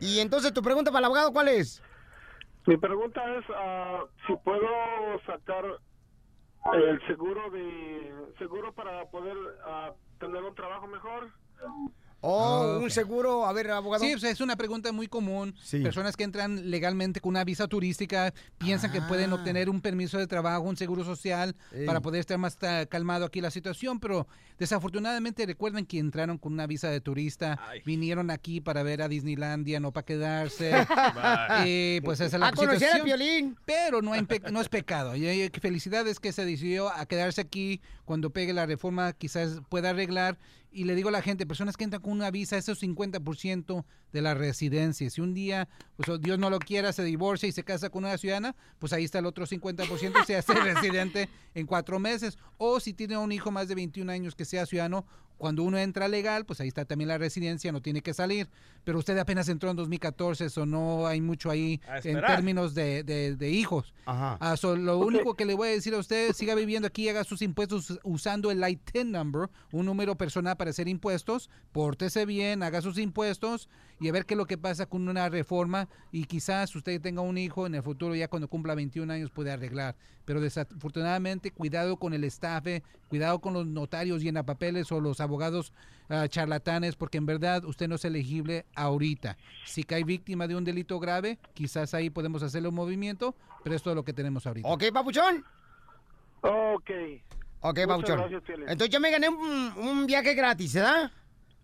Y entonces tu pregunta para el abogado, ¿cuál es? Mi pregunta es ah, si puedo sacar el seguro de seguro para poder ah, tener un trabajo mejor. Oh, un seguro, a ver, abogado. Sí, es una pregunta muy común. Sí. Personas que entran legalmente con una visa turística piensan que pueden obtener un permiso de trabajo, un seguro social, Ah. Ey. para poder estar más calmado aquí la situación, pero desafortunadamente recuerden que entraron con una visa de turista, vinieron aquí para ver a Disneylandia, no para quedarse. Eh, pues esa es la A conocer a situación. Piolín. Pero no, hay pe- no es pecado. Y, y felicidades que se decidió a quedarse aquí cuando pegue la reforma, quizás pueda arreglar. Y le digo a la gente, personas que entran con una visa, eso es 50% de la residencia. Si un día, pues Dios no lo quiera, se divorcia y se casa con una ciudadana, pues ahí está el otro 50%, se hace residente en cuatro meses. O si tiene un hijo más de 21 años que sea ciudadano, cuando uno entra legal, pues ahí está también la residencia, no tiene que salir. Pero usted apenas entró en 2014, eso no hay mucho ahí en términos de, de- de hijos. Ajá. Ah, so, lo único que le voy a decir a usted, siga viviendo aquí, haga sus impuestos usando el ITIN number, un número personal para hacer impuestos, pórtese bien, haga sus impuestos y a ver qué es lo que pasa con una reforma y quizás usted tenga un hijo en el futuro ya cuando cumpla 21 años puede arreglar. Pero desafortunadamente cuidado con el staff, eh, cuidado con los notarios llena papeles o los abogados ah, charlatanes porque en verdad usted no es elegible ahorita. Si cae víctima de un delito grave, quizás ahí podemos hacerle un movimiento, pero esto es lo que tenemos ahorita. ¿Ok, papuchón? Ok. Ok, Muchas papuchón. gracias. Entonces yo me gané un, un viaje gratis, ¿verdad?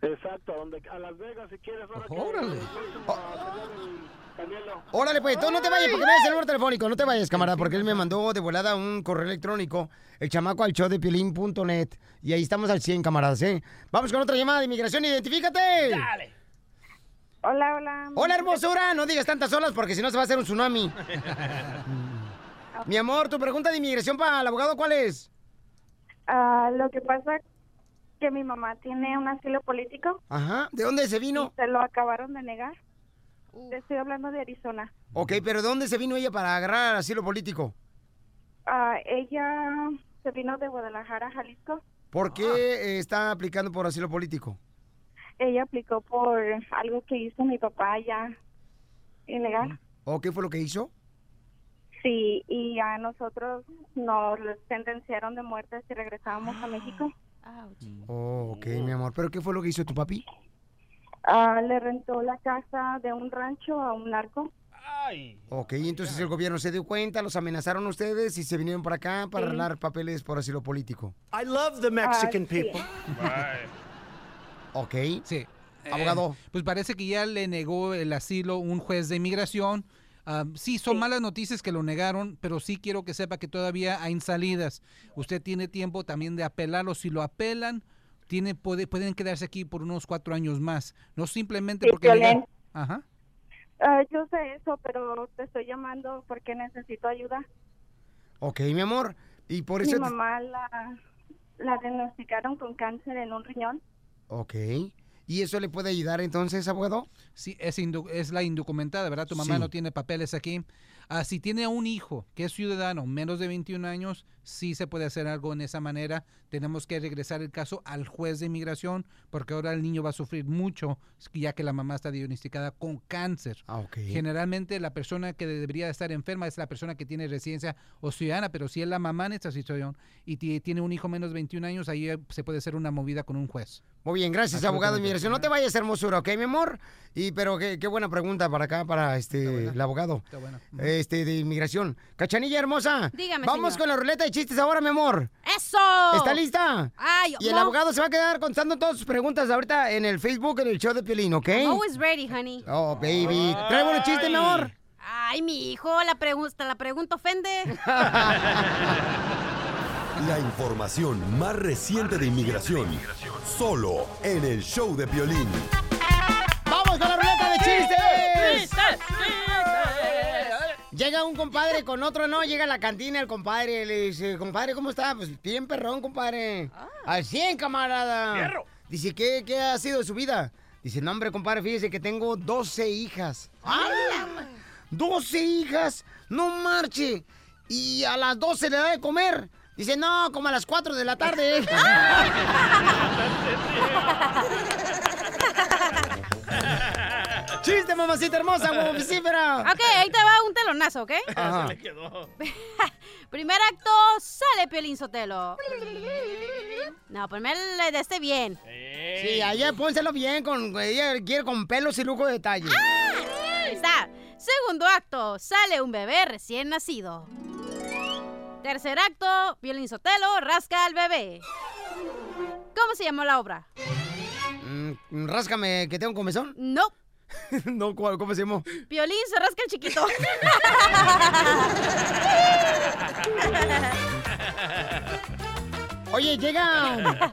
Exacto, a, donde, a Las Vegas si quieres. Ahora Órale. el próximo a celebrar el Canelo. Órale, pues, tú no te vayas porque me das el número telefónico. No te vayas, camarada, porque él me mandó de volada un correo electrónico, el chamaco al show de piolín.net. Y ahí estamos al 100, camaradas, ¿eh? Vamos con otra llamada de inmigración, identifícate. Dale. Hola, hola. Hola, hermosura. No digas tantas olas porque si no se va a hacer un tsunami. Mi amor, tu pregunta de inmigración para el abogado, ¿cuál es? Ah, lo que pasa que mi mamá tiene un asilo político. Ajá. ¿De dónde se vino? y se lo acabaron de negar. Te estoy hablando de Arizona. Ok, pero ¿de dónde se vino ella para agarrar asilo político? Ah, ella se vino de Guadalajara, Jalisco. ¿Por qué eh, está aplicando por asilo político? Ella aplicó por algo que hizo mi papá ya ilegal. ¿O qué fue lo que hizo? Sí, y a nosotros nos sentenciaron de muerte si regresábamos a México. Oh, ok, mi amor. ¿Pero qué fue lo que hizo tu papi? Ah, le rentó la casa de un rancho a un narco. Ok, entonces el gobierno se dio cuenta, los amenazaron ustedes y se vinieron para acá para Sí. arreglar papeles por asilo político. I love the Mexican Ah, sí. people. Ok. Sí. Abogado. Eh, pues parece que ya le negó el asilo un juez de inmigración. Ah, sí, son malas noticias que lo negaron, pero sí quiero que sepa que todavía hay salidas. Usted tiene tiempo también de apelarlo. Si lo apelan, tiene, puede, pueden quedarse aquí por unos cuatro años más. No simplemente Sí, porque... dan- Ajá. Ah, yo sé eso, pero te estoy llamando porque necesito ayuda. Ok, mi amor. Y por Mi eso... mamá la, la diagnosticaron con cáncer en un riñón. Ok. ¿Y eso le puede ayudar entonces, abogado? Sí, es, es la indocumentada, ¿verdad? Tu mamá Sí. no tiene papeles aquí. Ah, si tiene un hijo que es ciudadano, menos de 21 años, sí se puede hacer algo en esa manera. Tenemos que regresar el caso al juez de inmigración porque ahora el niño va a sufrir mucho ya que la mamá está diagnosticada con cáncer. Ah. Generalmente la persona que debería estar enferma es la persona que tiene residencia o ciudadana, pero si es la mamá en esta situación y ti- tiene un hijo menos de 21 años, ahí eh, se puede hacer una movida con un juez. Muy bien, gracias, abogado de inmigración. No te vayas, hermosura, ¿ok, mi amor? Y pero qué, qué buena pregunta para acá, para este el abogado Está buena. Este de inmigración. Cachanilla hermosa. Dígame, Vamos señor. con la ruleta de chistes ahora, mi amor. ¡Eso! ¿Está lista? Ay, y el no. abogado se va a quedar contestando todas sus preguntas ahorita en el Facebook, en el show de Piolín, ¿ok? I'm always ready, honey. Oh, baby. ¿Trae buenos chistes, mi amor? Ay, mi hijo, la pregunta, la pregunta ofende. La información más reciente de inmigración. Solo en el show de Piolín. ¡Vamos con la ruleta de chistes! Llega un compadre con otro, no, llega a la cantina el compadre, le dice, compadre, ¿cómo está? Pues bien perrón, compadre. Al 100, camarada. Fierro. Dice, ¿qué, ¿qué ha sido de su vida? Dice, no, hombre, compadre, fíjese que tengo 12 hijas. ¡Hala! ¡12 hijas! ¡No marche! Y a las 12 le da de comer. Dice, no, como a las 4 de la tarde. ¡Chiste, mamacita hermosa, guapísima! Ok, ahí te va un telonazo, ¿ok? Ajá. Se le quedó. Primer acto, sale Piolín Sotelo. No, ponme el de este bien. Sí, allá pónselo bien, con, ella quiere con pelos y lujo de detalle. Ahí está. Segundo acto, sale un bebé recién nacido. Tercer acto, Violín Sotelo rasca al bebé. ¿Cómo se llamó la obra? Mm, ráscame, que tengo un comezón. No. no, ¿cuál- ¿cómo se llamó? Violín se rasca el chiquito. Oye, llega.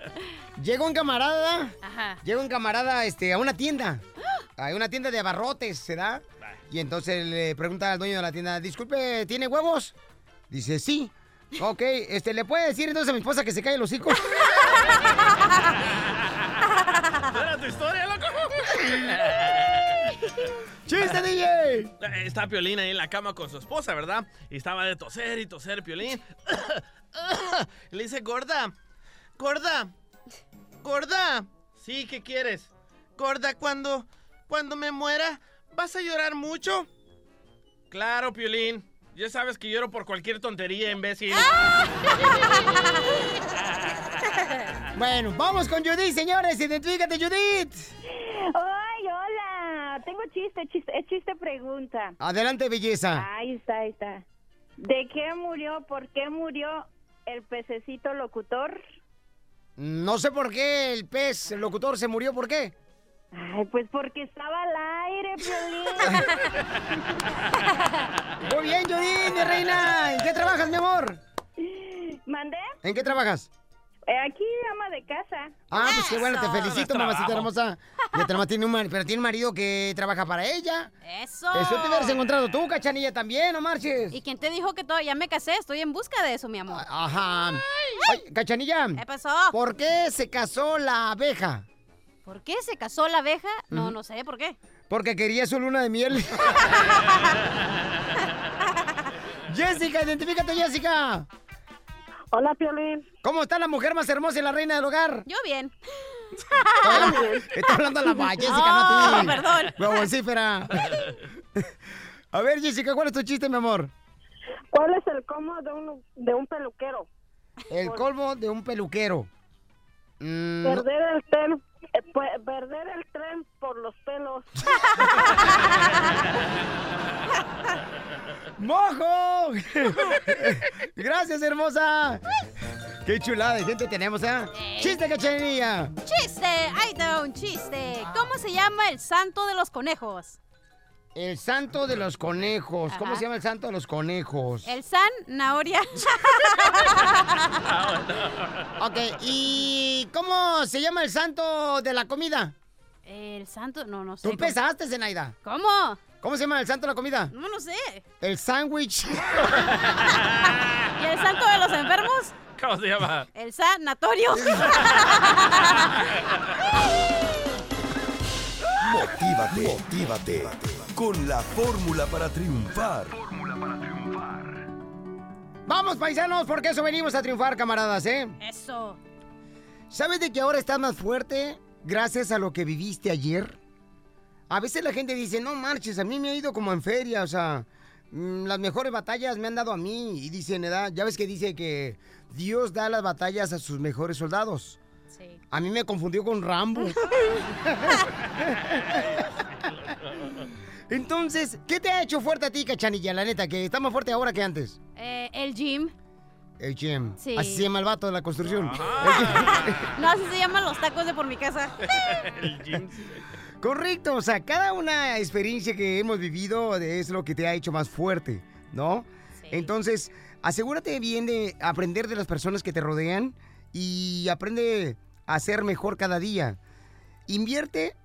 llega un camarada. Ajá. Llega un camarada este, a una tienda. A una tienda de abarrotes, ¿se da? Y entonces le pregunta al dueño de la tienda, disculpe, ¿tiene huevos? Dice, sí. Ok, este, ¿le puede decir entonces a mi esposa que se cae el hocico? ¿Era tu historia, loco? ¡Chiste, Eh, Está Piolín ahí en la cama con su esposa, ¿verdad? Y estaba de toser y toser Piolín. Le dice, gorda, gorda, gorda. Sí, ¿qué quieres? Gorda, cuando, cuando me muera, ¿vas a llorar mucho? Claro, Piolín. Ya sabes que lloro por cualquier tontería, imbécil. Bueno, vamos con Judith, señores. Identifícate, Judith. Tengo chiste, chiste, es chiste pregunta. Adelante, belleza. Ahí está, ahí está. ¿De qué murió? ¿Por qué murió el pececito locutor? No sé por qué el pez, el locutor, se murió. ¿Por qué? Ay, pues porque estaba al aire, Piolín. Muy bien, Judith, mi reina. ¿En qué trabajas, mi amor? ¿Mandé? ¿En qué trabajas? Eh, aquí, ama de casa. Ah, pues qué bueno, te felicito, mamacita hermosa. Ya te tiene un, mar- pero tiene un marido que trabaja para ella. Eso. Eso te hubieras encontrado tú, cachanilla, también, no marches. ¿Y quién te dijo que todo, ya me casé? Estoy en busca de eso, mi amor. Ajá. Ay, cachanilla. ¿Qué pasó? ¿Por qué se casó la abeja? ¿Por qué se casó la abeja? No, no sé, ¿por qué? Porque quería su luna de miel. Jessica, identifícate, Jessica. Hola, Piolín. ¿Cómo está la mujer más hermosa y la reina del hogar? Yo bien. Está hablando a la va, Jessica, no a ti. Oh, perdón. Huevoncífera. A ver, Jessica, ¿cuál es tu chiste, mi amor? ¿Cuál es el cómo de un, de un peluquero? El colmo de un peluquero. Mm, no- Perder el tren, eh, pu- perder el tren por los pelos. ¡Mojo! Gracias, hermosa. Qué chulada de gente tenemos, ¿eh? ¡Chiste, cachanilla! ¡Chiste! ¡Ahí te va un chiste! ¿Cómo se llama el santo de los conejos? El santo de los conejos. ¿Cómo se llama el santo de los conejos? El San Naoria. Ok, ¿y cómo se llama el santo de la comida? El santo, no, no sé. Tú empezaste, Zenaida. ¿Cómo? ¿Cómo se llama el santo de la comida? No, no sé. El sándwich. ¿Y el santo de los enfermos? ¿Cómo se llama? El sanatorio. Motívate, motívate con la fórmula para triunfar. Vamos, paisanos, porque eso venimos a triunfar, camaradas, ¿eh? Eso. ¿Sabes de que ahora estás más fuerte gracias a lo que viviste ayer? A veces la gente dice, no marches, a mí me ha ido como en feria, o sea, mm, las mejores batallas me han dado a mí. Y dicen. Ya ves que dice que Dios da las batallas a sus mejores soldados. Sí. A mí me confundió con Rambo. Entonces, ¿qué te ha hecho fuerte a ti, cachanilla? La neta, que está más fuerte ahora que antes. Eh, el gym. El Jim. Sí. Así se llama el vato de la construcción. No, así se llaman los tacos de por mi casa. Correcto, o sea, cada una experiencia que hemos vivido es lo que te ha hecho más fuerte, ¿no? Entonces, asegúrate bien de aprender de las personas que te rodean y aprende a ser mejor cada día. Invierte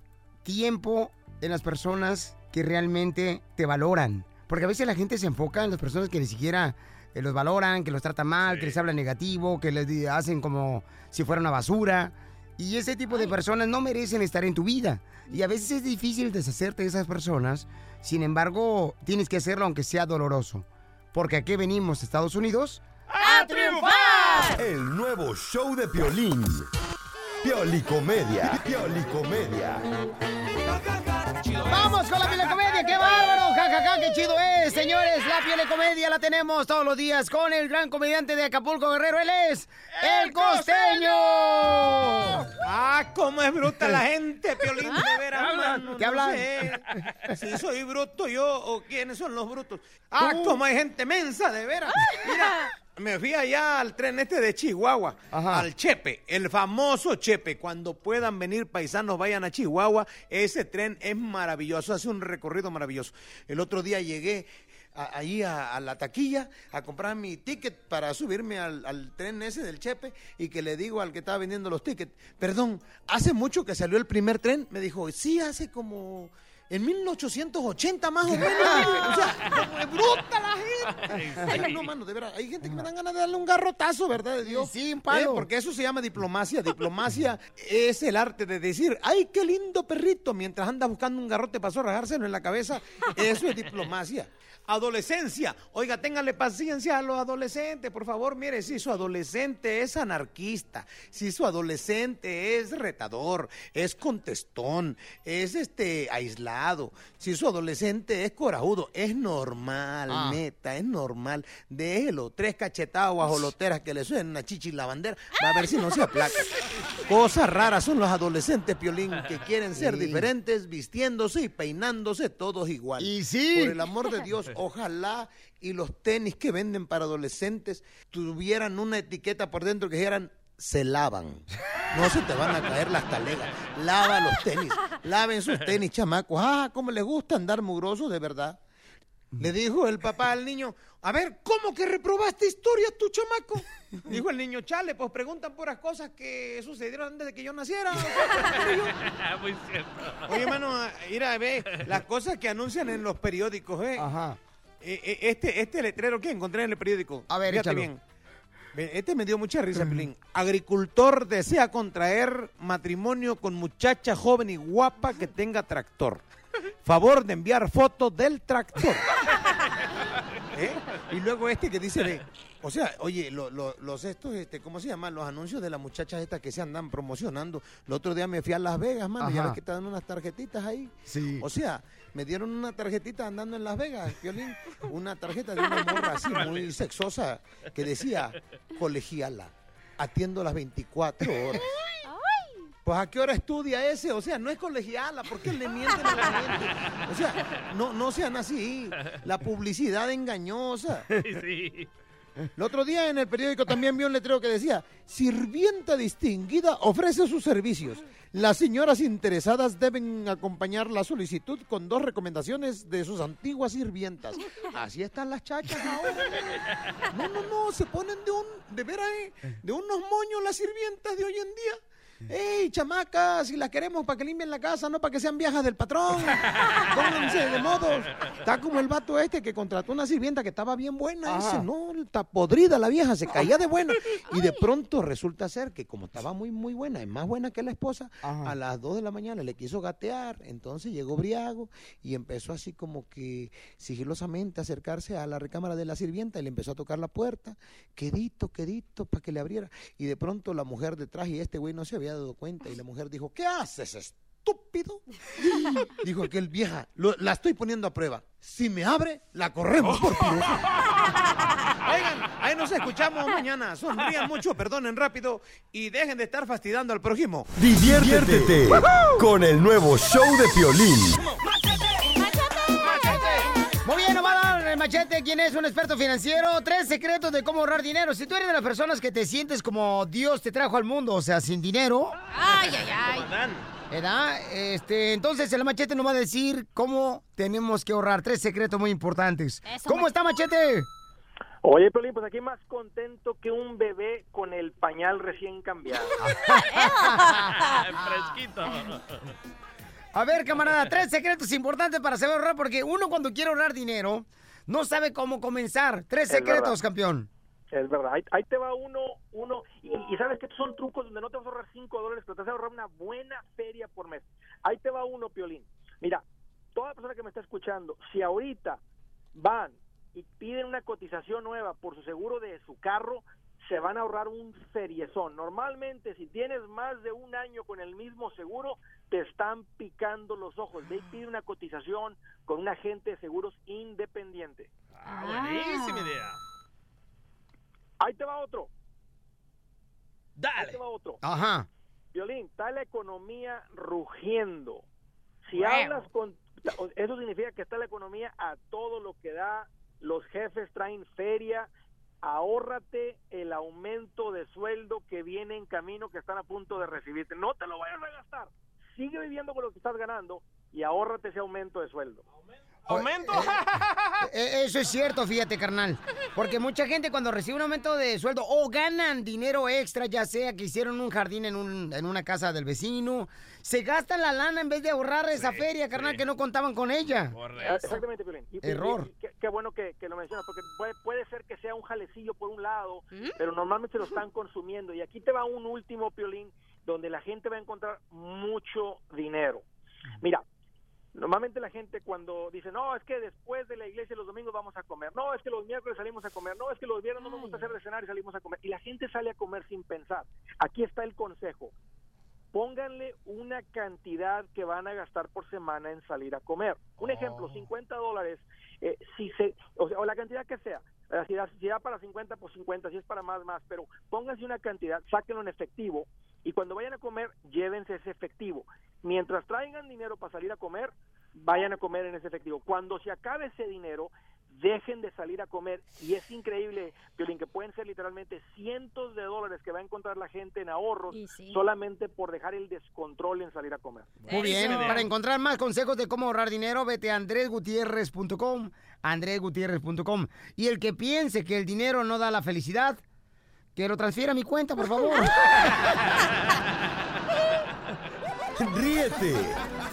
tiempo en las personas que realmente te valoran, porque a veces la gente se enfoca en las personas que ni siquiera eh, los valoran, que los tratan mal, que les hablan negativo, que les hacen como si fuera una basura. Y ese tipo de personas no merecen estar en tu vida. Y a veces es difícil deshacerte de esas personas. Sin embargo, tienes que hacerlo aunque sea doloroso. Porque aquí venimos, Estados Unidos. ¡A triunfar! El nuevo show de Piolín. Piolicomedia. Piolicomedia. ¡Vamos con la piel ¡Qué bárbaro! ¡Ja, ja, ja! ¡Qué chido es! Señores, la piel comedia la tenemos todos los días con el gran comediante de Acapulco Guerrero. Él es el costeño. ¡Ah, cómo es bruta la gente, Piolín, de veras, ¿Qué hablan? mano, ¿Qué no sé Si soy bruto yo o quiénes son los brutos. Ah, cómo hay gente mensa, de veras. Mira, me fui allá al tren este de Chihuahua, al Chepe, el famoso Chepe. Cuando puedan venir paisanos, vayan a Chihuahua. Ese tren es maravilloso, hace un recorrido maravilloso. El otro día llegué a- ahí a, a la taquilla a comprar mi ticket para subirme al, al tren ese del Chepe y que le digo al que estaba vendiendo los tickets, perdón, ¿hace mucho que salió el primer tren? Me dijo, sí, hace como... En 1880 más o menos. o sea, como es bruta la gente. Ay, no, mano, de verdad. Hay gente que me dan ganas de darle un garrotazo, ¿verdad? De Dios. Sí, un palo. Eh, Porque eso se llama diplomacia. Diplomacia es el arte de decir, ay, qué lindo perrito, mientras anda buscando un garrote para rajárselo en la cabeza. Eso es diplomacia. Adolescencia. Oiga, ténganle paciencia a los adolescentes, por favor. Mire, si su adolescente es anarquista, si su adolescente es retador, es contestón, es este aislado, si su adolescente es corajudo, es normal, Ah. neta, es normal. Déjelo, tres cachetadas o ajoloteras que le suenen una chichi la bandera, va a ver si no se aplaca. Cosas raras son los adolescentes, Piolín, que quieren ser Sí. diferentes, vistiéndose y peinándose todos igual. Y sí. Por el amor de Dios, ojalá y los tenis que venden para adolescentes tuvieran una etiqueta por dentro que dijeran se lavan. No se te van a caer las talegas. Lava los tenis. Laven sus tenis, chamacos. Ah, cómo les gusta andar mugrosos, de verdad. Le dijo el papá al niño, a ver, ¿cómo que reprobaste historia tu chamaco? Dijo el niño, chale, pues preguntan puras cosas que sucedieron antes de que yo naciera. Muy cierto. Oye, mano, mira, ve, las cosas que anuncian en los periódicos, ¿eh? Ajá. Eh, eh, Este, este letrero que encontré en el periódico. A ver, Fíjate échalo. bien. Este me dio mucha risa, Pelín. Agricultor desea contraer matrimonio con muchacha joven y guapa que tenga tractor. Favor de enviar fotos del tractor. ¿Eh? Y luego este que dice, ve, o sea, oye, lo- lo- los estos, este, ¿cómo se llaman? Los anuncios de las muchachas estas que se andan promocionando. El otro día me fui a Las Vegas, mano, y Ajá. ahora que te dan unas tarjetitas ahí. Sí. O sea, me dieron una tarjetita andando en Las Vegas, Piolín, una tarjeta de una morra así muy sexosa que decía, colegiala, atiendo las 24 horas. Pues a qué hora estudia ese, o sea, no es colegiala, ¿por qué le mienten a la gente? O sea, no, no sean así, la publicidad engañosa. Sí. El otro día en el periódico también vi un letrero que decía, sirvienta distinguida ofrece sus servicios. Las señoras interesadas deben acompañar la solicitud con dos recomendaciones de sus antiguas sirvientas. Así están las chachas ahora. No, no, no, se ponen de un, de veras, eh, de unos moños las sirvientas de hoy en día. ¡Ey, chamacas! Si las queremos para que limpien la casa, no para que sean viejas del patrón. Pónganse de modos. Está como el vato este que contrató una sirvienta que estaba bien buena. Dice, no, está podrida la vieja, se caía de buena. Y de pronto resulta ser que como estaba muy, muy buena, es más buena que la esposa, a las 2 de la mañana le quiso gatear. Entonces llegó Briago y empezó así como que sigilosamente a acercarse a la recámara de la sirvienta y le empezó a tocar la puerta. Quedito, quedito, para que le abriera. Y de pronto la mujer detrás y este güey no se había dado cuenta. Y la mujer dijo, ¿qué haces, estúpido? Dijo aquel vieja, "Lo- la estoy poniendo a prueba. Si me abre, la corremos por pirosa". Oigan, ahí nos escuchamos mañana. Sonrían mucho, perdonen rápido y dejen de estar fastidiando al prójimo. Diviértete con el nuevo show de Piolín. El machete. ¿Quién es un experto financiero? Tres secretos de cómo ahorrar dinero. Si tú eres de las personas que te sientes como Dios te trajo al mundo, o sea, sin dinero. Ay, ay, ay. ¿Verdad? Este, entonces el machete nos va a decir cómo tenemos que ahorrar. Tres secretos muy importantes. Eso, ¿Cómo está, machete? Oye, Piolín, pues aquí más contento que un bebé con el pañal recién cambiado. Fresquito. A ver, camarada, tres secretos importantes para saber ahorrar, porque uno cuando quiere ahorrar dinero no sabe cómo comenzar. Tres Es secretos, verdad. campeón. Es verdad, ahí, ahí te va uno, uno, y, y sabes que estos son trucos donde no te vas a ahorrar 5 dólares, pero te vas a ahorrar una buena feria por mes. Ahí te va uno, Piolín. Mira, toda persona que me está escuchando, si ahorita van y piden una cotización nueva por su seguro de su carro, se van a ahorrar un feriezón. Normalmente, si tienes más de un año con el mismo seguro, te están picando los ojos. Ve y pide una cotización con un agente de seguros independiente. Ah, buenísima idea. Ahí te va otro. Ahí Dale. te va otro. Ajá. Violín, está la economía rugiendo. Si Wow. hablas con... Eso significa que está la economía a todo lo que da. Los jefes traen feria. Ahórrate el aumento de sueldo que viene en camino, que están a punto de recibirte. No te lo vayas a gastar. Sigue viviendo con lo que estás ganando y ahórrate ese aumento de sueldo. Eh, Eso es cierto, fíjate, carnal. Porque mucha gente cuando recibe un aumento de sueldo o ganan dinero extra, ya sea que hicieron un jardín en, un- en una casa del vecino, se gastan la lana en vez de ahorrar esa feria, carnal, que no contaban con ella. Ah, Exactamente, Piolín. Y- Error. y- qué, qué bueno que, que lo mencionas, porque puede, puede ser que sea un jalecillo por un lado, pero normalmente lo están consumiendo. Y aquí te va un último, Piolín, donde la gente va a encontrar mucho dinero. Mira, normalmente la gente cuando dice, no, es que después de la iglesia los domingos vamos a comer, no, es que los miércoles salimos a comer, no, es que los viernes no me gusta hacer de cenar y salimos a comer. Y la gente sale a comer sin pensar. Aquí está el consejo pónganle una cantidad que van a gastar por semana en salir a comer. Un ejemplo, 50 dólares, eh, si se, o, sea, o la cantidad que sea. Eh, Si da, si da para 50, pues 50, si es para más, más, pero pónganse una cantidad, sáquenlo en efectivo y cuando vayan a comer, llévense ese efectivo. Mientras traigan dinero para salir a comer, vayan a comer en ese efectivo. Cuando se acabe ese dinero, dejen de salir a comer y es increíble, Piolín, que pueden ser literalmente cientos de dólares que va a encontrar la gente en ahorros solamente por dejar el descontrol en salir a comer. Muy bien, para encontrar más consejos de cómo ahorrar dinero, vete a andresgutierrez.com, andresgutierrez.com. Y el que piense que el dinero no da la felicidad, que lo transfiera a mi cuenta, por favor. Ríete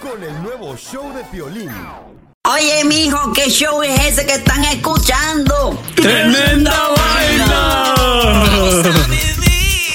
con el nuevo show de Piolín. Oye, mijo, ¿qué show es ese que están escuchando? ¡Tremenda